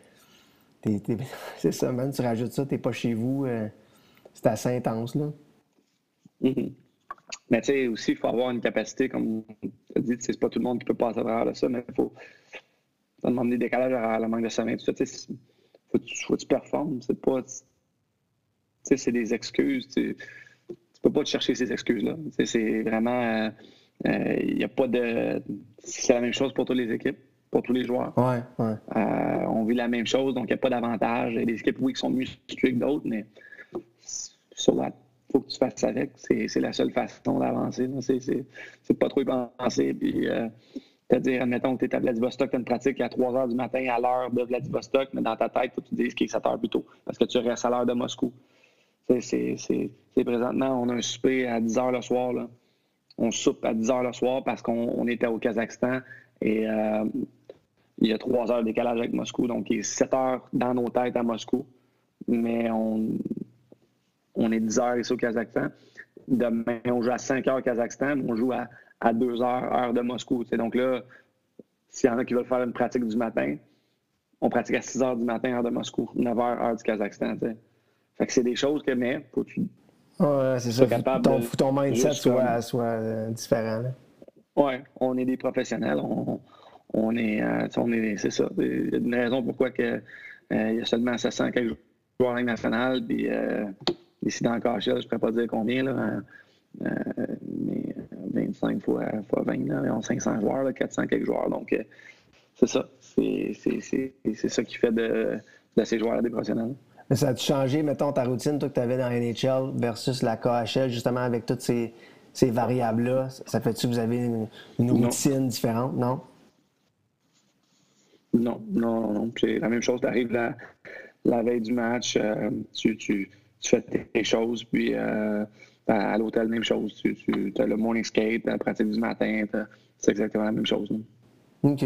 euh, <laughs> c'est ça, man. Tu rajoutes ça, t'es pas chez vous, euh, c'est assez intense, là. Mhm. Mais tu sais, aussi, il faut avoir une capacité, comme tu as dit, c'est pas tout le monde qui peut passer à travers ça, mais il faut. Ça demande des décalages horaires, le manque de sommeil, tout ça. Tu sais, faut, que tu- faut que tu performes. C'est pas. Tu sais, c'est des excuses. Tu, tu peux pas te chercher ces excuses-là. C'est vraiment. Il n'y a pas de. C'est la même chose pour toutes les équipes, pour tous les joueurs. Ouais, ouais. Euh, on vit la même chose, donc il n'y a pas d'avantage. Il y a des équipes, oui, qui sont mieux structurées que d'autres, mais sur la faut que tu fasses avec. C'est la seule façon d'avancer. C'est pas trop y penser. Puis, euh, c'est-à-dire, admettons que tu es à Vladivostok, tu as une pratique à 3 h du matin à l'heure de Vladivostok, mais dans ta tête, faut que tu te dises qu'il est 7 h plus tôt parce que tu restes à l'heure de Moscou. C'est- présentement, on a un souper à 10 h le soir. On soupe à 10 h le soir parce qu'on on était au Kazakhstan et euh, il y a 3 heures de décalage avec Moscou, donc il est 7 heures dans nos têtes à Moscou. Mais on, est 10 heures ici au Kazakhstan. Demain, on joue à 5 heures au Kazakhstan, mais on joue à, à 2 heures, heure de Moscou. Donc là, s'il y en a qui veulent faire une pratique du matin, on pratique à 6 heures du matin, heure de Moscou, 9 heures, heure du Kazakhstan. Fait que c'est des choses que, mais, faut que tu Ouais, c'est ça. Capable ton, faut ton mindset soit, soit euh, différent, là. Oui, on est des professionnels. On, on est, euh, on est, c'est ça. Il y a une raison pourquoi que, euh, il y a seulement 700 quelques joueurs en Ligue nationale. Puis euh, ici dans le je ne pourrais pas dire combien, là, euh, mais 25 fois, fois 20, là, environ 500 joueurs, là, 400 quelques joueurs. Donc, euh, c'est ça. C'est, c'est, c'est, c'est ça qui fait de, de ces joueurs des professionnels. Mais ça a-tu changé, mettons, ta routine, toi, que tu avais dans la NHL versus la KHL, justement, avec toutes ces, ces variables-là? Ça fait-tu que vous avez une, une Non. routine différente, non? Non, non, non, non. C'est la même chose. Tu arrives la, la veille du match, euh, tu, tu, tu fais tes choses, puis euh, à, à l'hôtel, même chose. Tu, tu as le morning skate, la pratique du matin, c'est exactement la même chose. là. OK.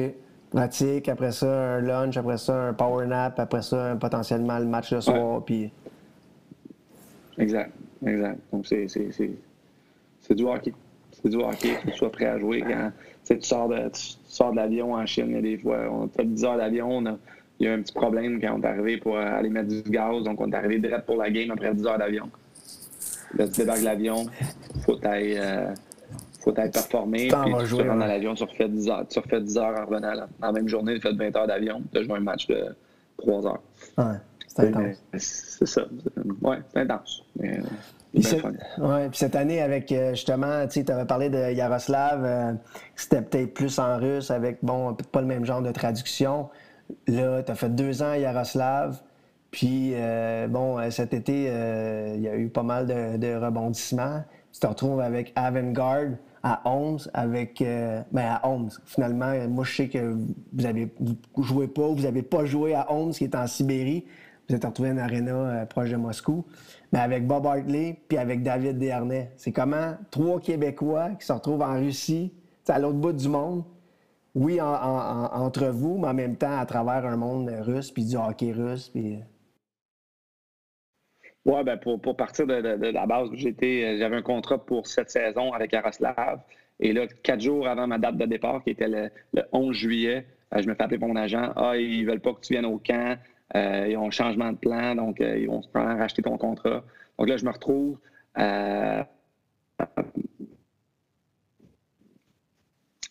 Pratique, après ça, un lunch, après ça, un power nap, après ça, potentiellement le match le soir, puis... Exact, exact. Donc, c'est, c'est, c'est, c'est du hockey. C'est du hockey, que tu sois prêt à jouer. Quand tu, sais, tu sors de, tu sors de l'avion en Chine, il y a des fois, on fait 10 heures d'avion, on a- il y a un petit problème quand on est arrivé pour euh, aller mettre du gaz, donc on est arrivé direct pour la game après 10 heures d'avion. Là, tu débarques de l'avion, faut que faut être performé. t'en Puis tu dans ouais. l'avion, tu refais 10 heures. Tu refais 10 heures en revenant. La même journée, tu fais 20 heures d'avion. Tu as joué un match de 3 heures. Ouais, c'est intense. C'est ça. Ouais, c'est intense. Mais, euh, Puis, fun. ouais, puis cette année, avec euh, justement, tu avais parlé de Yaroslav, euh, c'était peut-être plus en russe, avec, bon, peut-être pas le même genre de traduction. Là, tu as fait deux ans à Yaroslav, puis, euh, bon, cet été, euh, il y a eu pas mal de, de rebondissements. Tu te retrouves avec Avangard à 11, avec, euh, ben à 11. Finalement, euh, moi, je sais que vous avez vous jouez pas, vous n'avez pas joué à 11, qui est en Sibérie. Vous êtes retrouvé à une arena euh, proche de Moscou. Mais avec Bob Hartley puis avec David Desharnais. C'est comment trois Québécois qui se retrouvent en Russie, à l'autre bout du monde. Oui, en- en- en- entre vous, mais en même temps à travers un monde russe, puis du hockey russe. Puis... Ouais, ben pour, pour partir de, de- la base, euh, j'avais un contrat pour cette saison avec Yaroslav. Et là, quatre jours avant ma date de départ, qui était le, le 11 juillet, euh, je me fais appeler mon agent. Ah, ils veulent pas que tu viennes au camp. Euh, ils ont un changement de plan, donc ils vont probablement racheter ton contrat. Donc là, je me retrouve euh,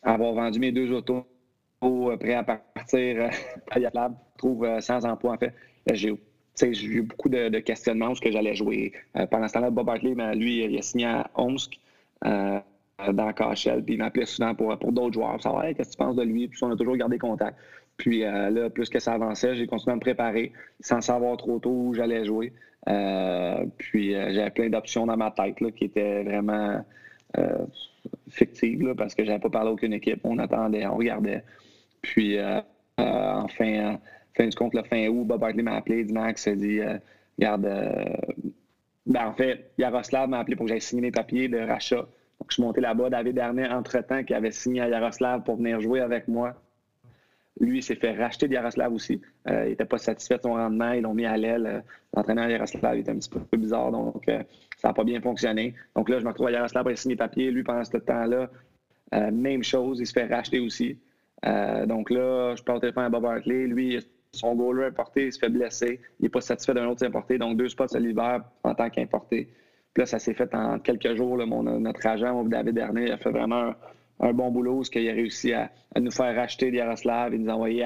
à avoir vendu mes deux autos, prêt à partir <laughs> à Yaroslav, trouve sans emploi en fait. J'ai j'ai eu beaucoup de, questionnements où que j'allais jouer. Euh, pendant ce temps-là, Bob Hartley, ben, lui, il a signé à Omsk, euh, dans KHL, puis il m'appelait souvent pour, pour d'autres joueurs, savoir Hey, qu'est-ce que tu penses de lui? Puis on a toujours gardé contact. Puis euh, là, plus que ça avançait, j'ai continué à me préparer sans savoir trop tôt où j'allais jouer. Puis j'avais plein d'options dans ma tête là, qui étaient vraiment fictives là, parce que j'avais pas parlé à aucune équipe. On attendait, on regardait. Puis euh, euh, en fin, du compte, le fin août, Bob Hartley m'a appelé, dit Max, dit euh, Regarde, euh, ben, en fait, Yaroslav m'a appelé pour que j'aille signer mes papiers de rachat. Donc, je suis monté là-bas. David Darnay, entre-temps, qui avait signé à Yaroslav pour venir jouer avec moi. Lui, il s'est fait racheter de Yaroslav aussi. Euh, il n'était pas satisfait de son rendement. Ils l'ont mis à l'aile. Euh, L'entraîneur Yaroslav était un petit peu bizarre, donc ça n'a pas bien fonctionné. Donc là, je me retrouve à Yaroslav pour signer mes papiers. Lui, pendant ce temps-là, même chose, il se fait racheter aussi. Donc là, je parle au téléphone à Bob Hartley. Lui, son goaler importé, il se fait blesser. Il n'est pas satisfait d'un autre importé. Donc, deux spots à l'hiver en tant qu'importé. Puis là, ça s'est fait en quelques jours. Mon, notre agent, David Dernier, a fait vraiment un, bon boulot. parce qu'il a réussi à, nous faire racheter Yaroslav et nous envoyer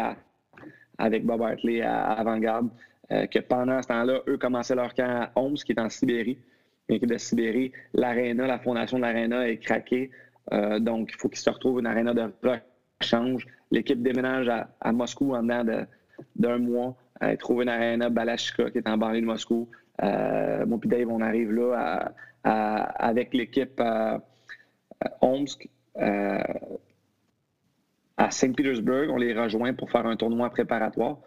avec Bob Hartley à, Avant-Garde. Euh, que pendant ce temps-là, eux commençaient leur camp à Omsk, qui est en Sibérie. L'équipe de Sibérie, l'aréna, la fondation de l'aréna est craquée. Euh, donc, il faut qu'ils se retrouvent une aréna de rechange. L'équipe déménage à, à Moscou en dedans de- d'un mois. Elle trouve une aréna Balashika qui est en banlieue de Moscou. Euh, moi puis Dave, on arrive là avec l'équipe Omsk. euh, à Saint-Pétersbourg, on les rejoint pour faire un tournoi préparatoire.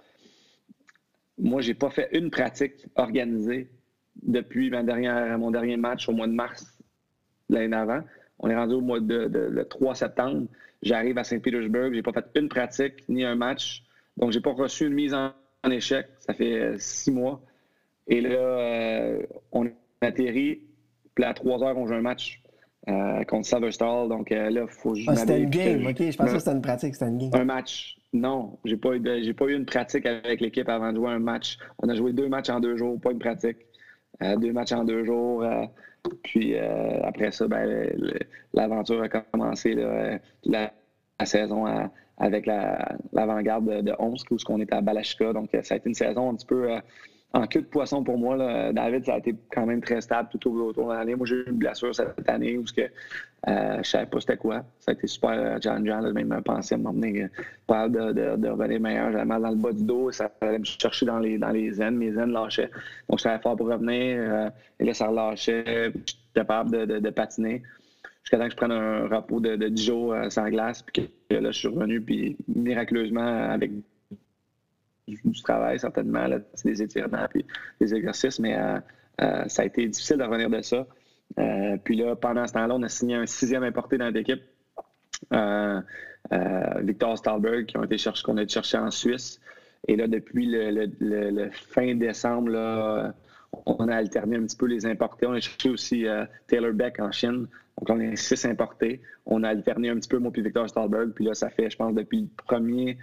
Moi, j'ai pas fait une pratique organisée depuis mon dernier match au mois de mars l'année d'avant. On est rendu au mois de, de- le 3 septembre. J'arrive à Saint-Pétersbourg. J'ai pas fait une pratique ni un match. Donc, j'ai pas reçu une mise en, en échec. Ça fait euh, six mois. Et là, euh, on atterrit. Puis à 3 heures, on joue un match euh, contre Severstall. Donc euh, là, il faut que je Ah, c'était une game, je- OK? Je pensais que c'était une pratique, c'était une game. un match. Non, j'ai pas eu de- j'ai pas eu une pratique avec l'équipe avant de jouer un match. On a joué deux matchs en deux jours, pas une pratique. Euh, deux matchs en deux jours. puis après ça, ben, l'aventure a commencé là, la, la saison à- avec la- l'avant-garde de, de Omsk, où on était à Balashka. Donc euh, ça a été une saison un petit peu euh, en queue de poisson pour moi. là. David, ça a été quand même très stable tout au- autour de l'année. Moi, j'ai eu une blessure cette année où que, euh, je savais pas c'était quoi. Ça a été super euh, challengeant. Là, même pensé à m'emmener euh, pas de, de, de revenir meilleur. J'avais mal dans le bas du dos. Ça allait me chercher dans les, dans les aines. Mes aines lâchaient. Donc, je savais fort pour revenir. euh, et là, ça relâchait. J'étais capable de, de patiner. Jusqu'à temps que je prenne un repos de, de 10 jours euh, sans glace. Puis que là, je suis revenu. Puis miraculeusement, avec du, travail, certainement, là, des étirements puis des exercices, mais euh, euh, ça a été difficile de revenir de ça. Euh, puis là, pendant ce temps-là, on a signé un sixième importé dans l'équipe, euh, Victor Stahlberg, qui ont été chercher, qu'on a été chercher en Suisse. Et là, depuis le, le- le- le fin décembre, là, on a alterné un petit peu les importés. On a cherché aussi Taylor Beck en Chine. Donc, on est six importés. On a alterné un petit peu, moi puis Victor Stahlberg. Puis là, ça fait, je pense, depuis le 1er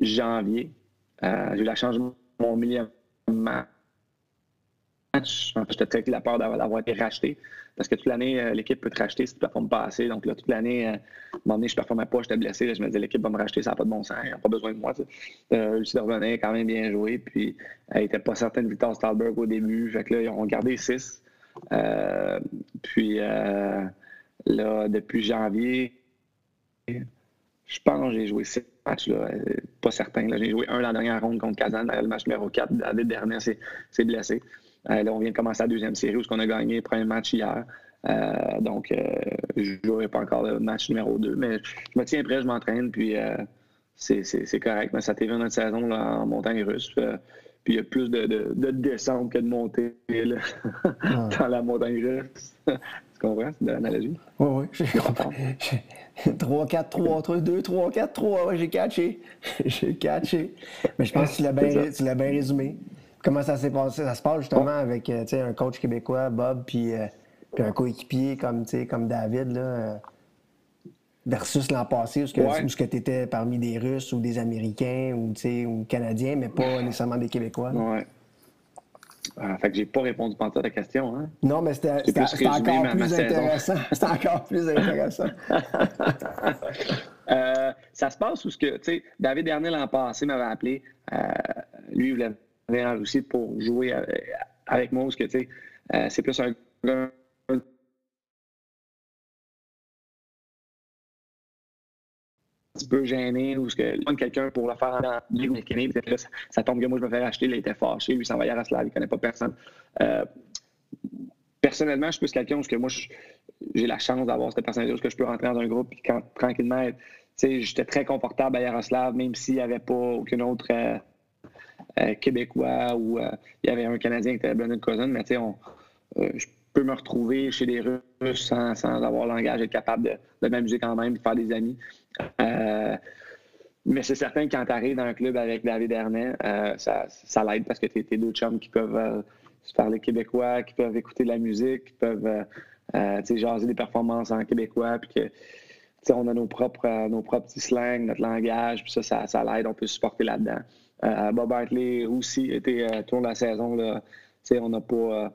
janvier. Euh, j'ai eu la chance de mon millième match j'étais très la peur d'avoir été racheté. Parce que toute l'année, euh, l'équipe peut te racheter si tu ne performes pas assez. Donc là, toute l'année, euh, à un moment donné, je ne performais pas, j'étais blessé. Je me disais, l'équipe va me racheter, ça n'a pas de bon sens, ils n'ont pas besoin de moi. Euh, réussi de revenir, quand même bien joué. Puis, elle n'était pas certaine de Victor Stahlberg au début. Fait que là, ils ont gardé six. Euh, puis, là, depuis janvier, je pense que j'ai joué six matchs, là, pas certain. J'ai joué un la dernière ronde contre Kazan, le match numéro 4. La dernière, c'est blessé. Euh, là, on vient de commencer la deuxième série où on a gagné le premier match hier. Euh, donc, euh, je ne jouerai pas encore le match numéro 2, mais je me tiens prêt, je m'entraîne, puis c'est correct. Mais ça t'est notre saison là, en montagne russe. Puis il y a plus de, de, de, descente que de montée là, ah. <laughs> dans la montagne russe. <laughs> tu comprends? C'est de l'analogie? Oui, oui. 3, 4, 3, 3, 2, 3, 4, 3. j'ai catché. <laughs> j'ai catché. Mais je pense que tu l'as bien résumé. Comment ça s'est passé? Ça se passe justement avec euh, un coach québécois, Bob, puis, euh, puis un coéquipier comme, comme David, là, euh, versus l'an passé, où ce que tu étais parmi des Russes ou des Américains ou, ou Canadiens, mais pas nécessairement des Québécois. Oui. Ah, fait que j'ai pas répondu à ta question. Hein? Non, mais c'était encore, plus intéressant. <laughs> C'était encore plus intéressant. <laughs> ça se passe où ce que, tu sais, David Dernier l'an passé m'avait appelé. lui, il voulait aussi pour jouer avec moi, parce que tu sais, euh, c'est plus un un petit peu gêné ou ce que quelqu'un pour le faire en ça, ça tombe que moi je me fais acheter, il était fâché, lui s'en va à Yaroslav, il connaît pas personne. Euh, personnellement, je suis plus quelqu'un où que moi j'ai la chance d'avoir cette personnalité où je peux rentrer dans un groupe et quand tranquillement, j'étais très confortable à Yaroslav, même s'il n'y avait pas aucune autre euh, euh, québécois ou il y avait un Canadien qui était Brendan Cousin, mais tu sais, je peux me retrouver chez des Russes sans, sans avoir le langage, être capable de, de m'amuser quand même, de faire des amis. mais c'est certain que quand tu arrives dans un club avec David Hernet, ça, ça l'aide parce que tu es, deux chums qui peuvent se parler québécois, qui peuvent écouter de la musique, qui peuvent jaser des performances en québécois, puis que on a nos propres, nos propres petits slangs, notre langage, puis ça, ça, ça l'aide, on peut se supporter là-dedans. Euh, Bob Hartley aussi était euh, tout la saison. Là, on n'a pas,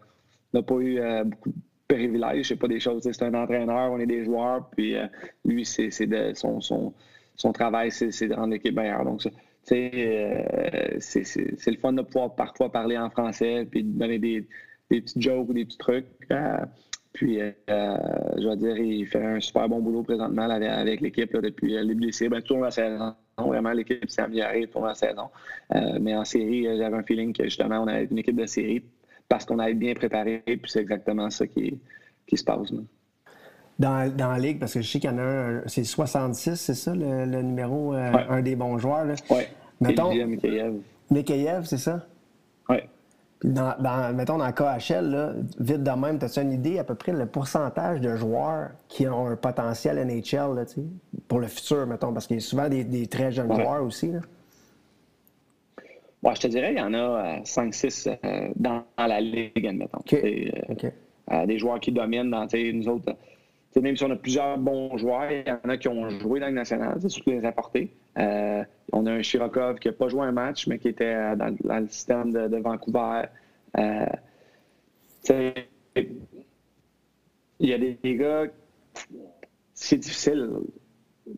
euh, pas eu beaucoup de privilèges, c'est pas des choses. C'est un entraîneur, on est des joueurs, puis lui, c'est son, son, son, travail, c'est de rendre l'équipe meilleure. Donc, c'est le fun de pouvoir parfois parler en français, puis donner des, des petits jokes ou des petits trucs. puis, je vais dire, il fait un super bon boulot présentement avec, l'équipe depuis le début des ben, tout la saison. Vraiment, l'équipe s'est améliorée pour la saison. Euh, mais en série, euh, j'avais un feeling que justement, on avait une équipe de série parce qu'on avait bien préparé, puis c'est exactement ça qui, qui se passe. Dans, dans, la ligue, parce que je sais qu'il y en a un, c'est 66, c'est ça, le, numéro, euh, un des bons joueurs. Oui. Mettons. Mikhaïev. Mikhaïev, c'est ça? Oui. Dans, dans, mettons, dans KHL, là, vite de même, as-tu une idée à peu près le pourcentage de joueurs qui ont un potentiel NHL là, pour le futur, mettons? Parce qu'il y a souvent des, très jeunes joueurs aussi. Là? Je te dirais, il y en a 5-6 euh, euh, dans, la ligue, admettons. Euh, des joueurs qui dominent dans nous autres. même si on a plusieurs bons joueurs, il y en a qui ont joué dans le national, c'est surtout les importés. Euh, on a un Shirokov qui n'a pas joué un match, mais qui était dans, le système de, Vancouver. Il y a des, gars, c'est difficile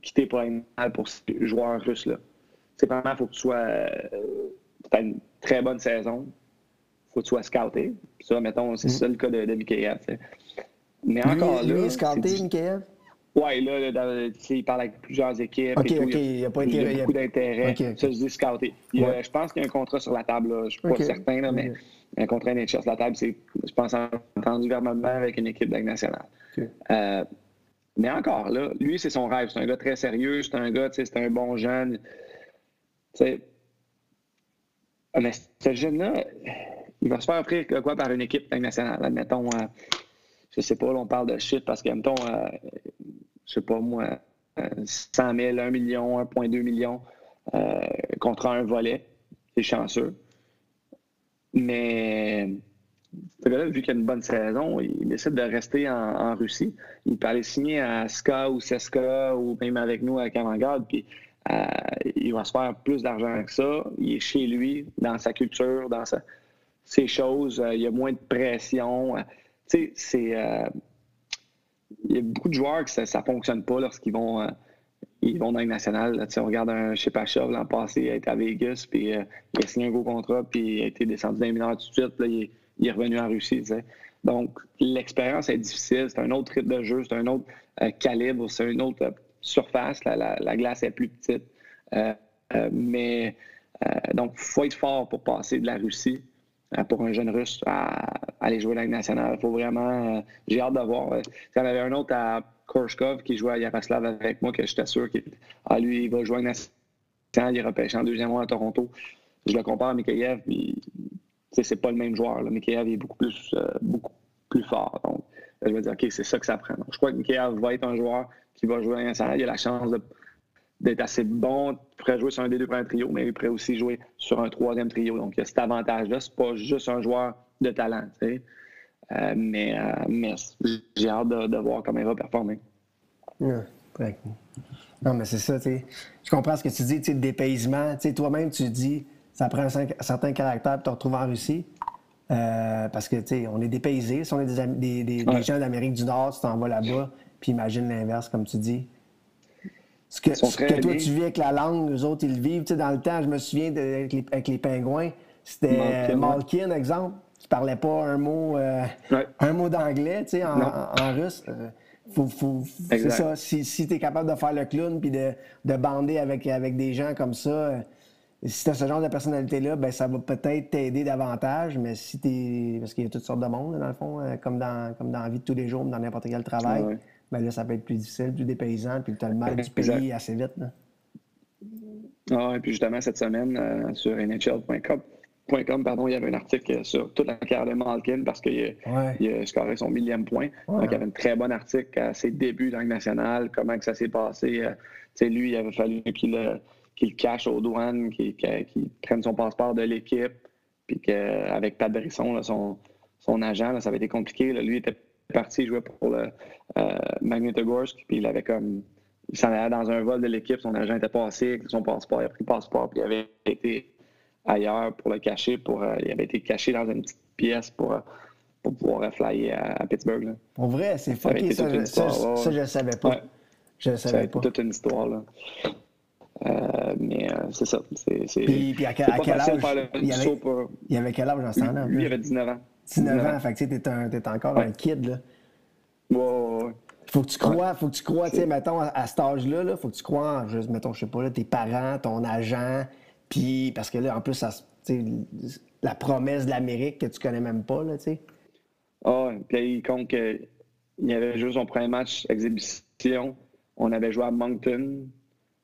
quitter pour mal pour ces joueurs russes-là. C'est vraiment, il faut que tu sois. Euh, une très bonne saison. Il faut que tu sois scouté. ça, mettons, c'est mm-hmm. ça le cas de, de Mikheyev. Mais encore là. Lui scouté, Mikheyev? Oui, là, il parle avec plusieurs équipes. OK, OK, il n'y a pas Il y a beaucoup d'intérêt. Ça, je dis scouté. Je pense qu'il y a un contrat sur la table, je ne suis pas certain, là, mais un contrat NHL sur la table, c'est, je pense, entendu verbalement avec une équipe de nationale. Euh, mais encore, là, lui, c'est son rêve. C'est un gars très sérieux, c'est un gars, c'est un bon jeune. Sais, mais ce jeune-là, il va se faire offrir quoi par une équipe nationale? Admettons, je euh, je sais pas, là, on parle de shit parce que, mettons, euh, sais pas moi, 100 000, 1 million, 1,2 million euh, contre un volet. C'est chanceux. Mais vu qu'il a une bonne saison, il décide de rester en, Russie. Il peut aller signer à SKA ou CSKA ou même avec nous à Avantgarde, puis euh, il va se faire plus d'argent que ça. Il est chez lui, dans sa culture, dans sa. ces choses. Euh, il y a moins de pression. Euh, tu sais, c'est. Il y a beaucoup de joueurs que ça ne fonctionne pas lorsqu'ils vont, vont dans le national. on regarde un Shepachov l'an passé, il a été à Vegas, puis il a signé un gros contrat, puis il a été descendu d'un mineur tout de suite. Là, il, est, revenu en Russie. Donc, l'expérience est difficile. C'est un autre rythme de jeu, c'est un autre calibre, c'est une autre surface. La, la, glace est plus petite. mais donc, il faut être fort pour passer de la Russie euh, pour un jeune russe à, aller jouer la Ligue nationale. Il faut vraiment. Euh, j'ai hâte de voir. Euh, il y avait un autre à Korshkov qui jouait à Yaroslav avec moi, que j'étais sûr qu'il ah, lui, il va jouer à nationale. Il est repêché en deuxième mois à Toronto. Je le compare à Mikhaïev, Ce c'est pas le même joueur. Là. Est beaucoup plus, beaucoup plus fort. Donc, je vais dire, OK, c'est ça que ça prend. je crois que Mikhaïev va être un joueur qui va jouer à la nationale. Il a la chance d'être assez bon, prêt jouer sur un des deux premiers trios, mais il prêt aussi jouer sur un troisième trio. Donc, il y a cet avantage-là. C'est pas juste un joueur de talent, tu sais. Euh, mais, euh, mais j'ai hâte de, voir comment il va performer. non, mais c'est ça, tu sais. Je comprends ce que tu dis, tu sais, le dépaysement. Tu sais, toi-même, tu dis, ça prend un, certain caractère pour te retrouver en Russie. Euh, parce que, tu sais, on est dépaysés. Si on est des, des, des gens d'Amérique du Nord, tu t'en vas là-bas, puis imagine l'inverse, comme tu dis. Ce que, toi, tu vis avec la langue, les autres, ils le vivent. Tu sais, dans le temps, je me souviens avec, les, pingouins, c'était Malkin, exemple, qui parlait pas un mot, euh, un mot d'anglais, tu sais, en, russe. Euh, c'est ça. Si, si tu es capable de faire le clown puis de, de, bander avec, avec des gens comme ça, euh, si tu as ce genre de personnalité-là, ben, ça va peut-être t'aider davantage, mais si tu. Parce qu'il y a toutes sortes de monde, dans le fond, comme dans, comme dans la vie de tous les jours, dans n'importe quel travail ben là, ça peut être plus difficile, plus dépaysant, puis tu as le mal du pays assez vite. Là. Ah, et puis justement, cette semaine, euh, sur NHL.com, pardon, il y avait un article sur toute la carrière de Malkin parce qu'il a scoré son millième point. Donc, il y avait un très bon article à ses débuts dans le national, comment que ça s'est passé. Euh, lui, il avait fallu qu'il le, cache aux douanes, qu'il prenne son passeport de l'équipe, puis qu'avec Pat Brisson, son, son agent, ça avait été compliqué. Lui, il était parti jouer pour le euh, Magnitogorsk, puis il avait comme. Il s'en allait dans un vol de l'équipe, son agent était passé son passeport, il a pris le passeport, puis il avait été ailleurs pour le cacher, pour, euh, il avait été caché dans une petite pièce pour, euh, pour pouvoir flyer à, Pittsburgh. En vrai, c'est fucké, ça, ça, ça, je ne savais pas. Je ne savais pas. C'est toute une histoire, là. mais c'est ça. C'est, puis, puis à, quel âge? Il avait, il avait quel âge en ce temps-là? Lui, il avait 19 ans. 19 ans, fait que tu es, encore un kid, là. Ouais, Faut que tu crois, faut que tu crois, tu sais, mettons, à, cet âge-là, là, faut que tu crois en, juste, mettons, je sais pas, là, tes parents, ton agent, puis, parce que là, en plus, ça, la promesse de l'Amérique que tu connais même pas, là, tu sais. Ah, puis il compte qu'il y avait juste son premier match exhibition. On avait joué à Moncton,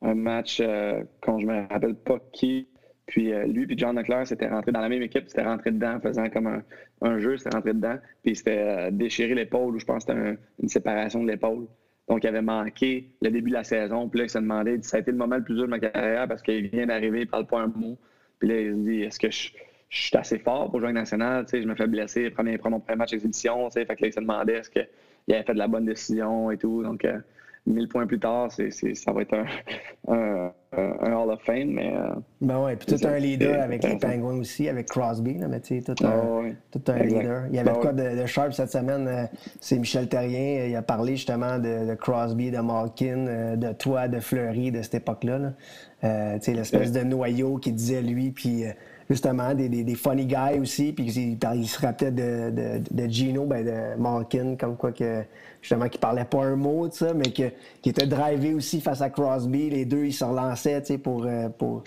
un match, euh, quand je me rappelle pas qui, puis euh, lui puis John Leclerc s'étaient rentrés dans la même équipe, c'était rentré dedans, faisant comme un, jeu, c'était rentré dedans. Puis c'était euh, déchiré l'épaule, ou je pense que c'était une séparation de l'épaule. Donc il avait manqué le début de la saison. Puis là, il se demandait, ça a été le moment le plus dur de ma carrière parce qu'il vient d'arriver, il parle pas un mot. Puis là, il se dit, est-ce que je, suis assez fort pour jouer national? Tu sais, je me fais blesser, prendre mon premier match d'exhibition. Tu sais, fait que là, il se demandait est-ce qu'il avait fait de la bonne décision et tout. Donc, euh, 1000 points plus tard, c'est, ça va être <laughs> un, un, Hall of Fame. Mais, euh, ben ouais, puis tout un leader avec les Penguins aussi, avec Crosby, là, mais tu sais, tout un, tout un leader. Il y avait ben quoi de, de, sharp cette semaine? Euh, c'est Michel Terrien. Il a parlé justement de, Crosby, de Malkin, euh, de toi, de Fleury, de cette époque-là. Là. tu sais, l'espèce de noyau qui disait lui, puis justement des, des, funny guys aussi, puis il, il se rappelait de, de, de Gino, ben de Malkin, comme quoi que justement qui parlait pas un mot de ça, mais que, qui était drivé aussi face à Crosby. Les deux, ils se relançaient pour, euh, pour,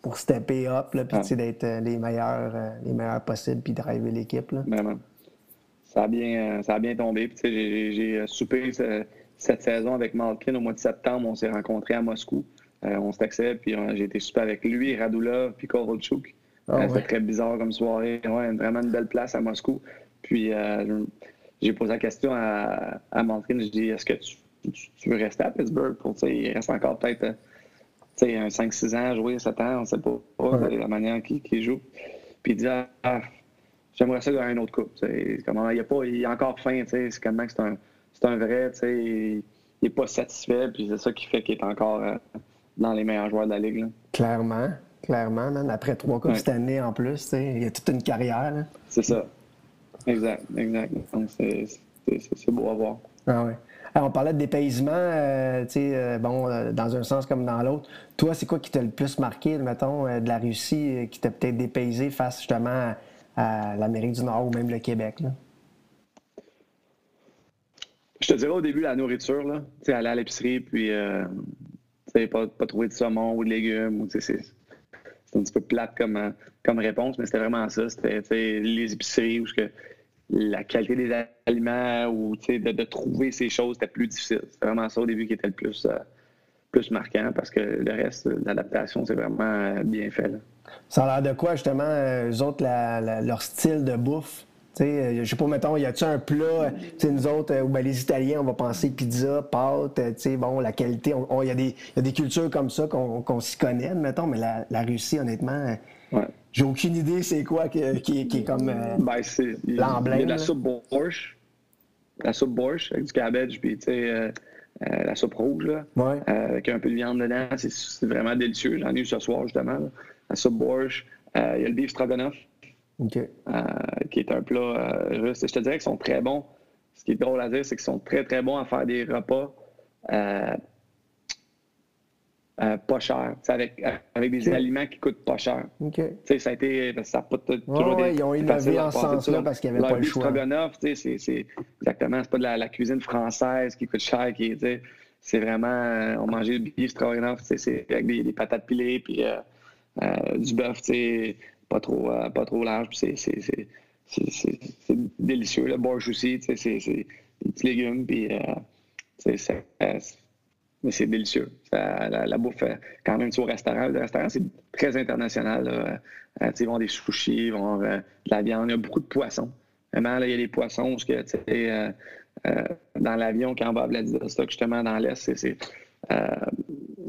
pour stepper up, là, puis d'être euh, les meilleurs, euh, les meilleurs possibles, puis driver l'équipe. Ben, ça a bien, ça a bien tombé. J'ai soupé cette saison avec Malkin au mois de septembre. On s'est rencontrés à Moscou. on s'accède, puis j'ai été super avec lui, Radulov, puis Kovalchuk. Ah, C'était très bizarre comme soirée. Ouais, vraiment une belle place à Moscou. Puis j'ai posé la question à, à Malkin. Je dis est-ce que tu, veux rester à Pittsburgh pour, il reste encore peut-être un 5-6 ans à jouer, 7 ans, on ne sait pas, la manière qu'il joue. Puis il dit ah, j'aimerais ça gagner un autre coupe. Comment, il, a pas, il a encore faim, c'est comment c'est un, un vrai, il n'est pas satisfait, puis c'est ça qui fait qu'il est encore euh, dans les meilleurs joueurs de la Ligue. Clairement. Clairement, man. Après trois Coupes Ouais. cette année en plus, il y a toute une carrière. C'est ça. Exact, exact. Donc, c'est- beau à voir. Ah ouais. Alors, on parlait de dépaysement, euh, tu sais, euh, bon, euh, dans un sens comme dans l'autre. Toi, c'est quoi qui t'a le plus marqué, mettons, de la Russie, qui t'a peut-être dépaysé face justement à, à l'Amérique du Nord ou même le Québec? Là? Je te dirais au début la nourriture, là. Tu sais, aller à l'épicerie, puis tu sais, pas, pas trouver de saumon ou de légumes. Ou, tu sais, c'est un petit peu plate comme, euh, comme réponse, mais c'était vraiment ça. C'était les épiceries où que la qualité des aliments ou de, de trouver ces choses c'était plus difficile. C'était vraiment ça au début qui était le plus, euh, plus marquant parce que le reste, l'adaptation, c'est vraiment euh, bien fait. Ça a l'air de quoi, justement, eux autres, leur style de bouffe? Euh, je sais pas, mettons, y a-tu un plat, tu sais, nous autres, euh, ou ben, les Italiens, on va penser pizza, pâtes, euh, tu sais, bon, la qualité, il on, y, a des- y a des cultures comme ça qu'on s'y connaît, mettons, mais la, la Russie, honnêtement, Ouais. j'ai aucune idée c'est quoi qui, qui est comme... euh, Ben, c'est. Il y a L'emblème, la soupe borscht. La soupe borscht avec du cabbage, puis tu sais, euh, la soupe rouge, là. Ouais. avec un peu de viande dedans. C'est- vraiment délicieux. J'en ai eu ce soir, justement. là. La soupe borscht. Il y a le beef stroganoff, Euh, qui est un plat euh, russe. Je te dirais qu'ils sont très bons. Ce qui est drôle à dire, c'est qu'ils sont très, très bons à faire des repas. euh, euh, pas sais, avec, avec des aliments qui coûtent pas cher. Ça a été. ça a pas toujours ouais, des- ils ont innové en ce sens-là parce qu'il y avait Leur pas le choix. c'est- c'est exactement, c'est pas de la, la cuisine française qui coûte cher, qui c'est vraiment, euh, on mangeait du beef stroganoff, c'est avec des, des patates pilées, puis euh, euh, du bœuf, pas trop, euh, pas trop large, c'est- délicieux. Le borscht aussi, c'est des petits légumes, puis euh, c'est- mais c'est délicieux. La, la bouffe, euh, quand même, tu au restaurant, le restaurant, c'est très international. ils vont des sushis, ils vont de la viande, il y a beaucoup de poissons. Vraiment, là, il y a des poissons, parce que, tu dans l'avion, quand on va à Vladivostok, justement, dans l'Est, c'est- euh,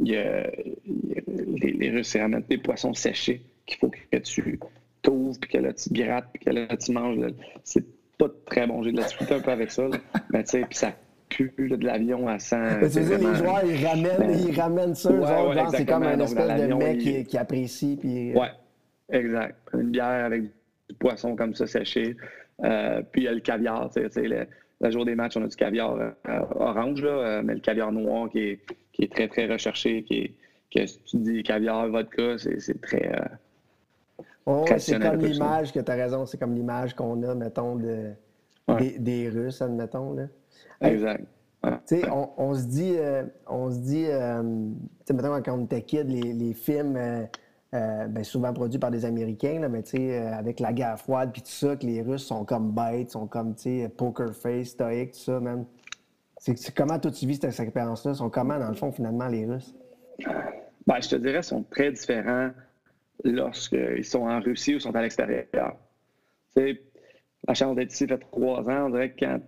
les, les Russes, ramènent des poissons séchés qu'il faut que tu t'ouvres, puis que là, tu grattes, puis que là, tu manges. C'est pas très bon. J'ai de la difficulté un peu avec ça. là. Mais tu sais, puis ça pue là, de l'avion à 100. Mais tu dire, les vraiment- joueurs, ils ramènent, Ben, ils ramènent ça, ouais, ouais, c'est comme un espèce de mec il- qui, qui apprécie, puis... Ouais, exact. Une bière avec du poisson comme ça séché. Euh, puis il y a le caviar. tu sais, le, le jour des matchs, on a du caviar euh, orange, là, euh, mais le caviar noir qui est, qui est très, très recherché, qui est, que si tu dis caviar, vodka, c'est c'est très. euh, Oh, c'est comme l'image que tu as raison, c'est comme l'image qu'on a, mettons, de, Ouais. des, des Russes, admettons. Là. Exact. Ouais. Tu sais, on, on se dit, euh, on se dit, euh, tu sais, mettons, quand on était kid, les, les films, euh, ben, souvent produits par des Américains, là, mais avec la guerre froide puis tout ça, que les Russes sont comme bêtes, sont comme, tu sais, poker face, stoïque, tout ça, man. C'est comment toi tu vis cette expérience-là? Sont comment, dans le fond, finalement, les Russes? Ben, je te dirais, ils sont très différents lorsqu'ils sont en Russie ou sont à l'extérieur. Tu sais, la chance d'être ici fait trois ans, on dirait que quand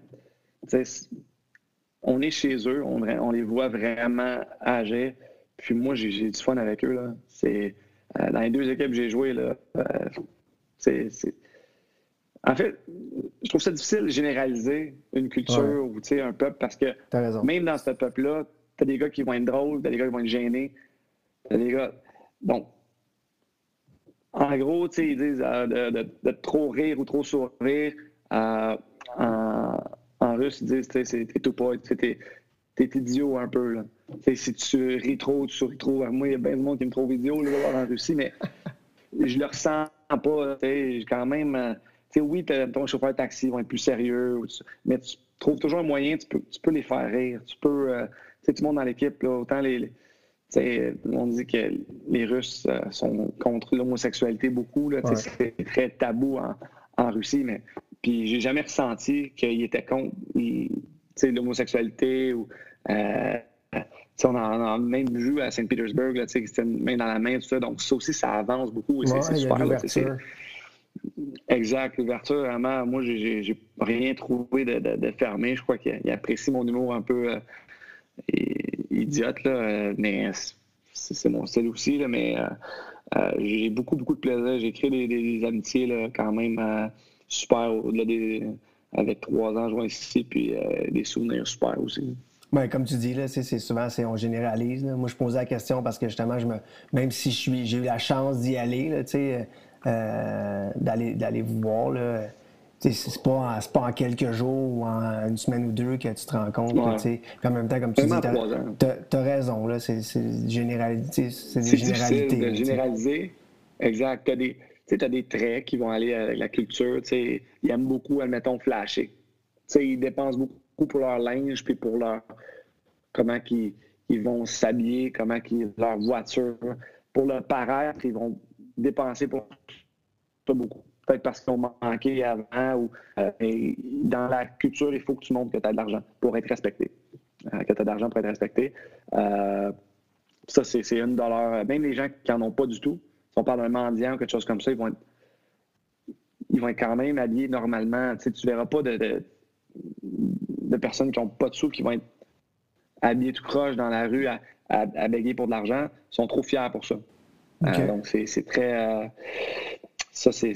on est chez eux, on, on les voit vraiment agir. Puis moi, j'ai du fun avec eux. Là. C'est, euh, dans les deux équipes que j'ai joué, là, euh, c'est, En fait, je trouve ça difficile de généraliser une culture ou un peuple parce que même dans ce peuple-là, t'as des gars qui vont être drôles, t'as des gars qui vont être gênés, t'as des gars. Donc, en gros, ils disent euh, de, trop rire ou trop sourire. euh, en, russe, ils disent, tu t'es tout pas, t'es idiot un peu. Là. Si tu ris trop, tu souris trop. Moi, il y a bien de monde qui me trouve idiot là, en Russie, mais je le ressens pas. Quand même. euh, oui, ton chauffeur de taxi va être plus sérieux, mais tu trouves toujours un moyen, tu peux, tu peux les faire rire. Tu peux. tout le monde dans l'équipe, autant les. On dit que les Russes euh, sont contre l'homosexualité beaucoup. C'est très tabou en, en Russie, mais puis j'ai jamais ressenti qu'ils étaient contre l'homosexualité ou euh, on en a même vu à Saint-Pétersbourg, c'était une main dans la main, tout ça. Donc, ça aussi, ça avance beaucoup et c'est Ouais, a super. là, Exact, l'ouverture, vraiment, moi, j'ai- rien trouvé de, de- de fermé. Je crois qu'il il apprécie mon humour un peu euh, idiote, là, euh, mais c'est mon style aussi, là, mais euh, euh, j'ai beaucoup, beaucoup de plaisir. J'ai créé des, amitiés là, quand même super au-delà des. Avec trois ans, je ici, puis des souvenirs super aussi. Ben, comme tu dis, là, c'est souvent, c'est on généralise. Moi, je posais la question parce que justement, je me, même si je suis, j'ai eu la chance d'y aller, euh, d'aller, vous voir, là, c'est pas, en, c'est pas en quelques jours ou en une semaine ou deux que tu te rends compte. Ouais. tu puis en même temps, comme tu dis, trois ans. t'as- t'as raison, là, c'est, c'est des généralités. de tu généraliser. Exact. Tu as, des tu as traits qui vont aller avec la culture. tu. Ils aiment beaucoup, admettons, flasher. Tu ils dépensent beaucoup pour leur linge puis pour leur comment qu'ils ils vont s'habiller, comment qu'ils leur voiture. Pour le paraître, ils vont dépenser pour ça beaucoup. Peut-être parce qu'ils ont manqué avant ou euh, et dans la culture, il faut que tu montres que tu as de l'argent pour être respecté. Euh, que tu as de l'argent pour être respecté. Euh, ça, c'est une dollar. Même les gens qui n'en ont pas du tout, si on parle d'un mendiant ou quelque chose comme ça, ils vont être, ils vont être quand même habillés normalement. Tu ne verras pas de, de, de personnes qui n'ont pas de sous qui vont être habillés tout croche dans la rue à, à, à bégayer pour de l'argent. Ils sont trop fiers pour ça. Donc, c'est c'est très. Ça, c'est-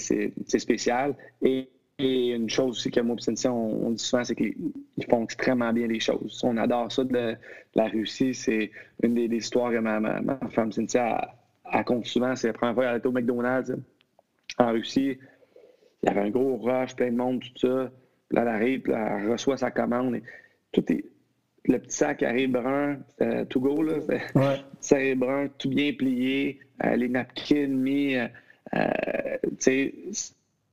spécial. Et, et une chose aussi que moi et Cynthia, on, on dit souvent, c'est qu'ils ils font extrêmement bien les choses. On adore ça de, de la Russie. C'est une des, des histoires que ma, ma, ma femme Cynthia raconte souvent. C'est la première fois qu'elle était au McDonald's en Russie. Il y avait un gros rush, plein de monde, tout ça. Puis là, elle arrive, puis là, elle reçoit sa commande. Et tout est, le petit sac arrive brun, euh, to go, là. Ouais. brun, tout bien plié, euh, les napkins mis, euh,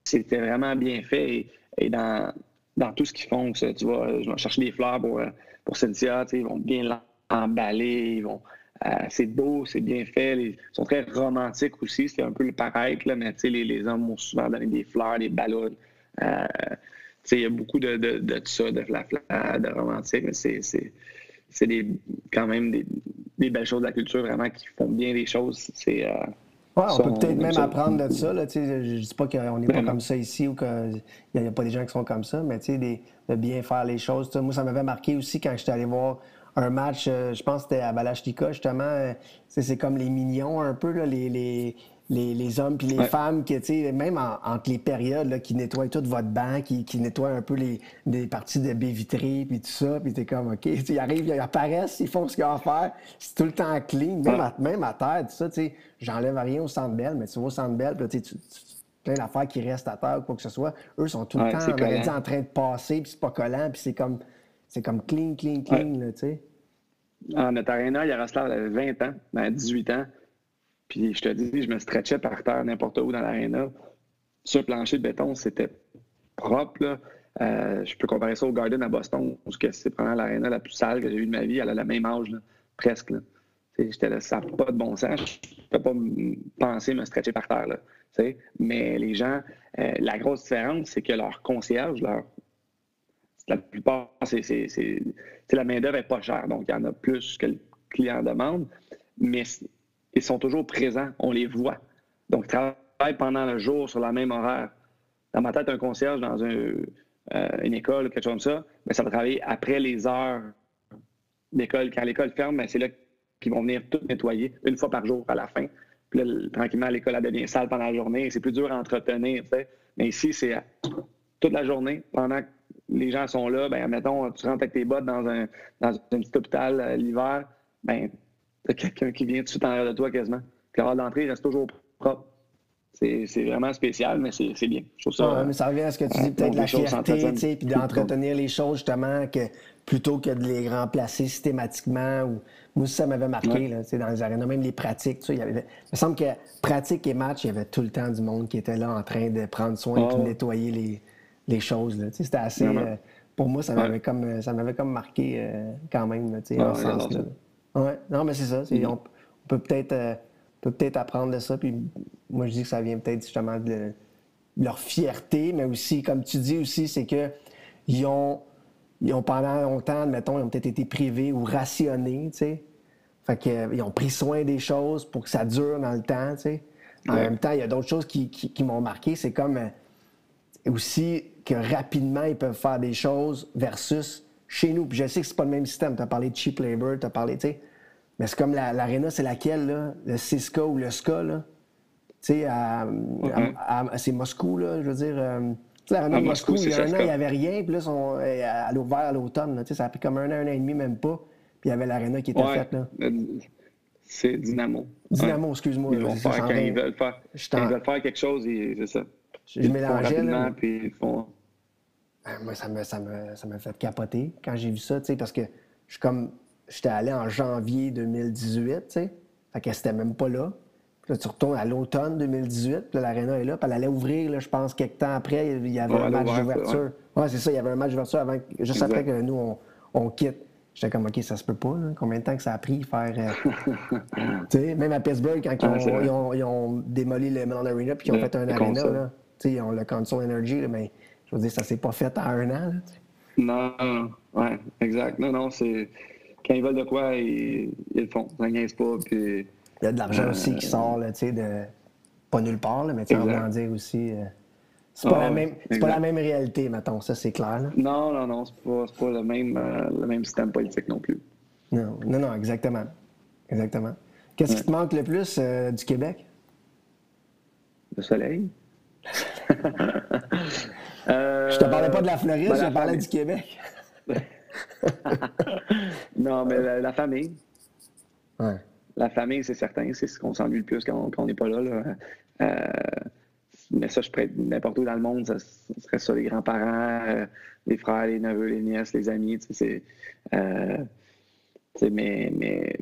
c'était vraiment bien fait. Et, dans, dans tout ce qu'ils font, tu vois, je vais chercher des fleurs pour, euh, pour Cynthia, ils vont bien l'emballer, ils vont, euh, c'est beau, c'est bien fait, ils sont très romantiques aussi, c'est un peu le paraître, là, mais les, les hommes m'ont souvent donné des fleurs, des ballons. Euh, il y a beaucoup de, de, ça, de de romantique, mais c'est, quand même des, des belles choses de la culture, vraiment, qui font bien les choses. C'est, euh, Ouais, on peut peut-être même apprendre de ça. Là, tu sais, je ne dis pas qu'on n'est pas Vraiment. comme ça ici ou qu'il n'y a, pas des gens qui sont comme ça, mais tu sais, des- de bien faire les choses. Moi, ça m'avait marqué aussi quand j'étais allé voir un match, euh, je pense que c'était à Balachtika, justement. euh, c'est comme les mignons un peu, là, les, les, les, les hommes puis les Ouais. femmes, qui, même en- entre les périodes, là, qui nettoient tout votre banc, qui, qui nettoient un peu les, parties de baies vitrées, puis tout ça, puis t'es comme, OK, ils arrivent, ils apparaissent, ils font ce qu'ils ont à faire, c'est tout le temps clean, même, Ouais. à, même à terre, tout ça, tu sais, j'enlève rien au centre belle, mais tu vas au centre belle, puis tu sais, tu- plein d'affaires qui restent à terre ou quoi que ce soit, eux sont tout le Ouais, temps, on dit, en train de passer, puis c'est pas collant, puis c'est comme, c'est comme clean, clean, clean, là, tu sais. En notre arena, Yaroslav avait 20 ans, ben 18 ans. Puis je te dis, je me stretchais par terre n'importe où dans l'aréna. Le plancher de béton, c'était propre. Euh, je peux comparer ça au Garden à Boston, parce que c'est vraiment l'aréna la plus sale que j'ai vue de ma vie. Elle a le même âge, presque. J'étais ça n'a pas de bon sens. Je ne peux pas penser me stretcher par terre. Là. Mais les gens, euh, la grosse différence, c'est que leur concierge, leur la plupart, c'est, la main-d'œuvre n'est pas chère, donc il y en a plus que le client demande, mais ils sont toujours présents, on les voit. Donc, ils travaillent pendant le jour sur la même horaire. Dans ma tête, un concierge dans euh, une école, quelque chose comme ça, ben, ça va travailler après les heures d'école. Quand l'école ferme, ben, c'est là qu'ils vont venir tout nettoyer une fois par jour à la fin. Puis là, le- tranquillement, l'école devient sale pendant la journée. C'est plus dur à entretenir. tu sais. Mais ici, c'est toute la journée, pendant que les gens sont là, ben, mettons, tu rentres avec tes bottes dans un, dans un petit hôpital euh, l'hiver, ben, t'as quelqu'un qui vient tout de suite en arrière de toi quasiment. Puis l'heure d'entrée, il reste toujours propre. C'est vraiment spécial, mais c'est bien. Je trouve ça. Ouais, mais ça revient à ce que tu dis, euh, peut-être la fierté, s'entretiennent. tu sais, puis d'entretenir les choses, justement, que plutôt que de les remplacer systématiquement. Ou... Moi aussi, ça m'avait marqué, Ouais. là, dans les arénas, même les pratiques. tu sais, Il, y avait... il me semble que pratique et match, il y avait tout le temps du monde qui était là en train de prendre soin et de nettoyer les, les choses. là. Tu sais, C'était assez. Euh, pour moi, ça m'avait Ouais. comme, euh, ça m'avait comme marqué euh, quand même, tu sais, ouais, ce sens-là. Ouais. Non, mais c'est ça. c'est- Mhm. on, on peut peut-être euh, peut peut-être apprendre de ça. Puis moi, je dis que ça vient peut-être justement de, de leur fierté, mais aussi, comme tu dis aussi, c'est que ils ont, ils ont pendant longtemps, mettons, ils ont peut-être été privés ou rationnés, tu sais. Fait que, euh, ont pris soin des choses pour que ça dure dans le temps, tu sais. En Ouais. même temps, il y a d'autres choses qui, qui- qui m'ont marqué. C'est comme euh, aussi que rapidement, ils peuvent faire des choses versus chez nous. Puis je sais que c'est pas le même système. Tu as parlé de cheap labor, tu as parlé, tu sais. Mais c'est comme la- l'aréna, c'est laquelle, là? Le CSKA ou le SKA, là? Tu sais, à- à- à- c'est Moscou, là, je veux dire. euh, sais, L'arena À de Moscou, Moscou, il y a un an, il n'y avait rien, puis là, son- elle a ouvert à l'automne. tu sais, Ça a pris comme un an, un an et demi, même pas. Puis il y avait l'arena qui était Ouais. faite. Là. Euh, C'est Dynamo. Dynamo, excuse-moi. Ils vont faire, quand ils veulent faire, Je quand t'en- ils veulent faire quelque chose, c'est ça. Je Ils le font mélangeais, là, rapidement, mais- puis ils font. Ah, Moi, ça m'a ça me, ça m'a fait capoter quand j'ai vu ça, tu sais, parce que je suis comme. J'étais allé en janvier 2018, tu sais. Fait c'était même pas là. Puis là, tu retournes à l'automne 2018, puis là, l'aréna est là, puis elle allait ouvrir, là, je pense, quelques temps après, il y avait Ouais, un match ouvert, d'ouverture. Ouais, c'est ça, il y avait un match d'ouverture avant, juste Exact. après que nous, on, on quitte. J'étais comme, OK, ça se peut pas, là. Combien de temps que ça a pris faire. euh, <laughs> tu sais, même à Pittsburgh, quand ils ont, Ouais, ils ont- ils ont démoli le Mellon Arena, puis qu'ils ont Le- fait un console. là. Tu sais, ils ont le console energy, là, mais je veux dire, ça s'est pas fait en un an, là, tu sais. Non, non, ouais, exact. Non, non, c'est. Quand ils veulent de quoi, ils, ils le font. Ça niaise pas, puis. Il y a de l'argent aussi qui sort, là, tu sais, de... pas nulle part, là, mais tu sais, en dire aussi. euh, C'est pas, Ah la ouais, même, pas la même réalité, mettons, ça c'est clair. Là. Non, non, non, c'est pas, pas le, même, euh, le même système politique non plus. Non, non, non, exactement. Exactement. Qu'est-ce qui te manque le plus euh, du Québec? Le soleil. <laughs> Euh, Je te parlais pas de la Floride, ben, je te parlais famille. du Québec. <laughs> non, mais la, la famille. Ouais. La famille, c'est certain, c'est ce qu'on s'ennuie le plus quand on n'est pas là. là. Euh, mais ça, je pourrais n'importe où dans le monde, ça, ça serait ça, les grands-parents, euh, les frères, les neveux, les nièces, les amis, tu sais, c'est... euh, mais, mais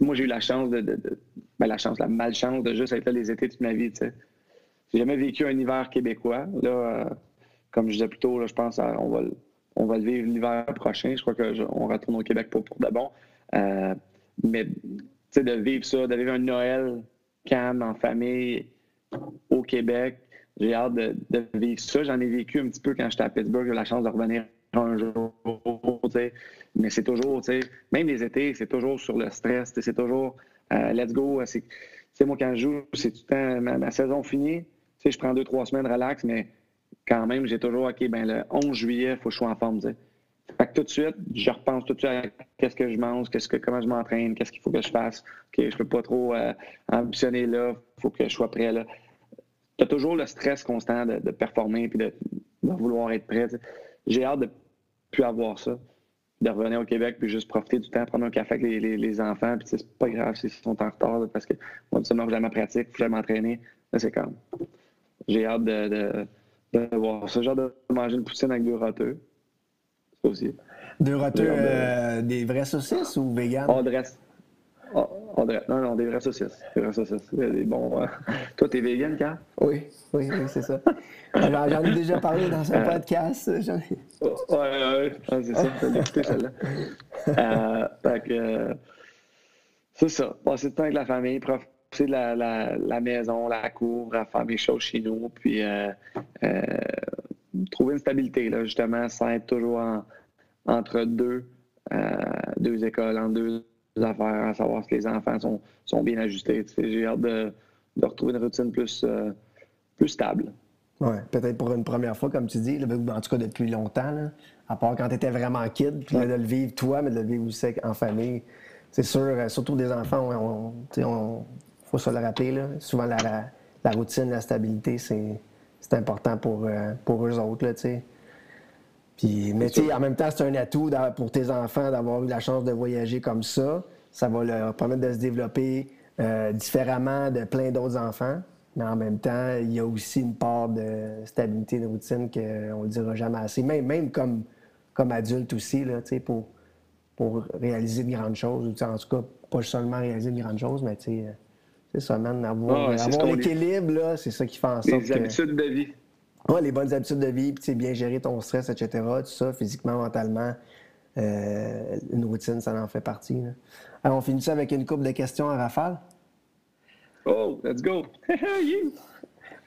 moi, j'ai eu la chance de, de- de- ben, la chance, la malchance de juste être là les étés toute ma vie, tu sais. J'ai jamais vécu un hiver québécois. Là, euh, comme je disais plus tôt, là, je pense qu'on va, on va le vivre l'hiver prochain. Je crois qu'on retourne au Québec pour, pour de bon. Euh, mais de vivre ça, de vivre un Noël calme en famille au Québec, j'ai hâte de, vivre ça. J'en ai vécu un petit peu quand j'étais à Pittsburgh. J'ai eu la chance de revenir un jour. Mais c'est toujours, même les étés, c'est toujours sur le stress. C'est toujours euh, let's go. C'est, moi, quand je joue, c'est tout le temps ma saison finie. Je prends deux, trois semaines relax, mais quand même, j'ai toujours, OK, ben le 11 juillet, il faut que je sois en forme. que tout de suite, je repense tout de suite à qu'est-ce que je mange, que, comment je m'entraîne, qu'est-ce qu'il faut que je fasse. OK, je peux pas trop euh, ambitionner là, faut que je sois prêt là. Tu as toujours le stress constant de, de performer puis de, de vouloir être prêt. J'ai hâte de plus avoir ça, de revenir au Québec puis juste profiter du temps, prendre un café avec les, enfants. Puis c'est pas grave s'ils sont en retard parce que moi, que j'ai ma pratique, faut j'aille m'entraîner. Là, c'est comme. J'ai hâte de, de, de voir ça. Genre de manger une poutine avec deux roteux. Ça aussi. Deux Ouais, ben- euh, des vrais saucisses ou vegan? On dresse. On, on dresse. Non, non, des vraies saucisses. Des vraies saucisses. Des bons. euh. <laughs> Toi, t'es vegan, Carl? Oui, oui, oui, c'est ça. J'en ai déjà parlé dans un podcast. j'en ai- Ouais, ouais, ouais. Ah, c'est ça, t'as écouté celle-là. Euh, fait que, euh, c'est ça. Passer du temps avec la famille, profiter de la, la, la maison, la cour, à faire mes choses chez nous, puis euh, euh, trouver une stabilité, là, justement, sans être toujours en- entre deux, euh, deux écoles, en deux affaires, à savoir si les enfants sont, sont bien ajustés. Tu sais, J'ai hâte de, de retrouver une routine plus, plus stable. Oui, peut-être pour une première fois, comme tu dis, là, ben, en tout cas depuis longtemps, là, à part quand tu étais vraiment kid, puis de le vivre toi, mais de le vivre aussi en famille. C'est sûr, surtout des enfants, on- faut se le rappeler, là, souvent la, la, la routine, la stabilité, c'est important pour, euh, pour eux autres. Là. Puis, mais en même temps, c'est un atout pour tes enfants d'avoir eu la chance de voyager comme ça. Ça va leur permettre de se développer euh, différemment de plein d'autres enfants. Mais en même temps, il y a aussi une part de stabilité de routine qu'on ne le dira jamais assez. Même, même comme, comme adulte aussi, là, pour, pour réaliser de grandes choses. ou En tout cas, pas seulement réaliser de grandes choses, mais euh, c'est ça, man, avoir, Ah avoir l'équilibre, là, c'est ça qui fait en sorte Les que... habitudes de vie. Ouais, les bonnes habitudes de vie, puis bien gérer ton stress, etc. Tout ça, physiquement, mentalement, euh, une routine, ça en fait partie. là. Alors, on finit ça avec une couple de questions à rafale? Oh, let's go! <laughs>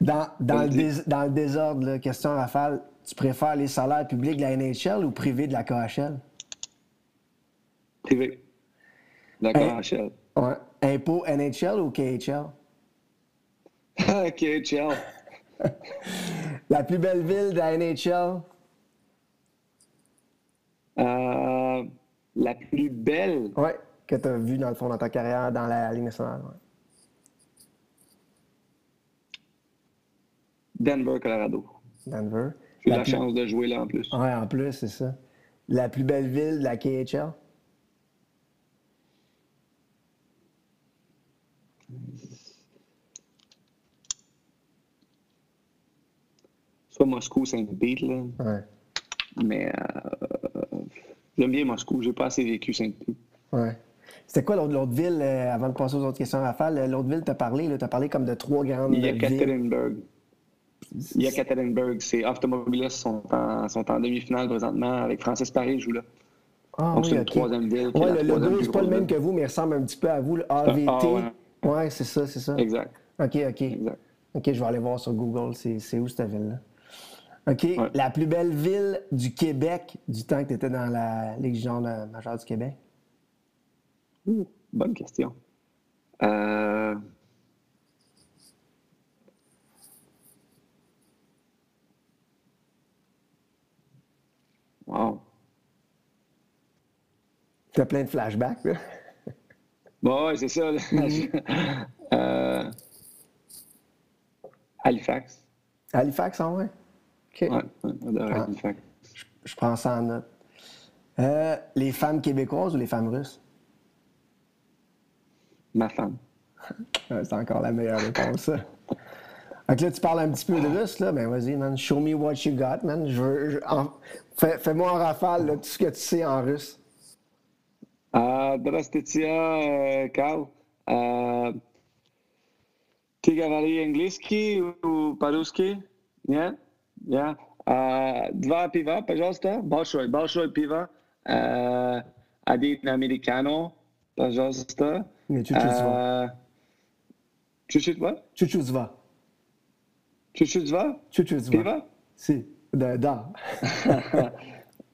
Dans, dans, le, dans le désordre, là, question à rafale, tu préfères les salaires publics de la NHL ou privés de la KHL? TV. D'accord, Hey. Ouais. Impôt NHL ou KHL? Ciao. <laughs> <laughs> La plus belle ville de la NHL? Euh, la plus belle, Ouais. Que tu as vue, dans le fond, dans ta carrière dans la Ligue nationale. ouais. Denver, Colorado. Denver. J'ai eu La la plus- chance de jouer là en plus. Ouais, en plus, c'est ça. La plus belle ville de la KHL? Moscou, Saint-Pete, là. Ouais. Mais euh, j'aime bien Moscou. J'ai pas assez vécu Saint-Pete. Ouais. C'était quoi l'autre, ville, euh, avant de passer aux autres questions, Rafale? euh, L'autre ville, t'as parlé, t'as parlé comme de trois grandes villes. Yekaterinburg. Yekaterinburg, c'est Automobilis sont en, sont en demi-finale présentement avec Francis Paris joue là. Ah Donc, oui, c'est une troisième ville. la le logo, c'est pas le même que vous, mais il ressemble un petit peu à vous, le AVT. Ah, ouais. ouais, c'est ça, c'est ça. Exact. OK, OK. Exact. OK, je vais aller voir sur Google, c'est où cette ville-là? OK, Ouais. la plus belle ville du Québec du temps que tu étais dans la Légion de- majeure du Québec? Ouh, bonne question. Euh... Wow. T'as plein de flashbacks, là? Bon, ouais, c'est ça. là. Euh, Halifax. Halifax, en vrai? OK. Ouais, ouais, j'adore Ah. Halifax. Je prends ça en note. Euh, les femmes québécoises ou les femmes russes? Ma femme. <laughs> Ouais, c'est encore la meilleure réponse, ça. Fait que là, tu parles un petit peu de russe, là. Ben, vas-y, man. Show me what you got, man. Je veux, je- en- fais, fais-moi en rafale, là, tout ce que tu sais en russe. А, Здравствуйте, э, Карл. А, Ты говори английский у- по-русски? Нет? Да. А, два пива, пожалуйста. Большой, большой пива. А, один американо, пожалуйста. Не, чуть-чуть зва. Чуть-чуть зва? Чуть-чуть зва. Чуть-чуть зва? Пива? Си. Да, е, да. <laughs>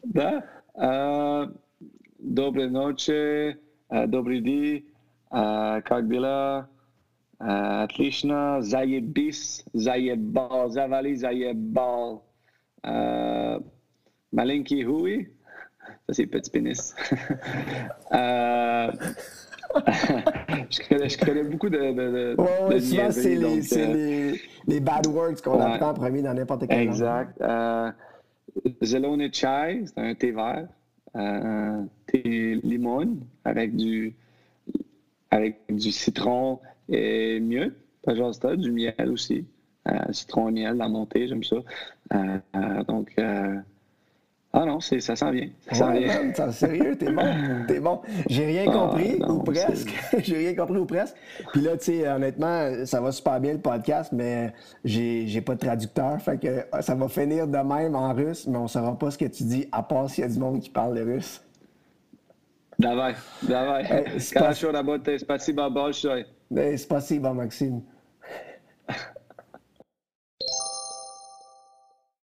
да. А, добре ночи, добри ди, а, как дела? А, Отлично, заебись, заебал, завали, заебал. А, Маленький хуй, ça c'est petit pénis. <laughs> Euh, <laughs> je, connais, je connais beaucoup de, de, de, Ouais, ouais, de souvent, c'est niaiseries, les, donc, c'est euh, les, les bad words qu'on ouais. apprend en premier dans n'importe quelle langue. Exact. Euh, Zelone chai, c'est un thé vert. Euh, thé limon avec du, avec du citron et mieux. Pas genre ça, du miel aussi. Euh, citron et miel dans mon thé, j'aime ça. Euh, euh, donc, euh, ah non, c'est, ça s'en vient. Ça s'en Ouais, vient. man, t'es sérieux, t'es bon, t'es bon. J'ai rien Ah, compris, non, ou presque. <laughs> J'ai rien compris, ou presque. Puis là, tu sais, honnêtement, ça va super bien le podcast, mais j'ai j'ai pas de traducteur. Fait que euh, ça va finir de même en russe, mais on saura pas ce que tu dis, à part s'il y a du monde qui parle le russe. Давай, давай. Hey, c'est pas- Хорошо работай, спасибо большое. mais c'est possible, Maxime.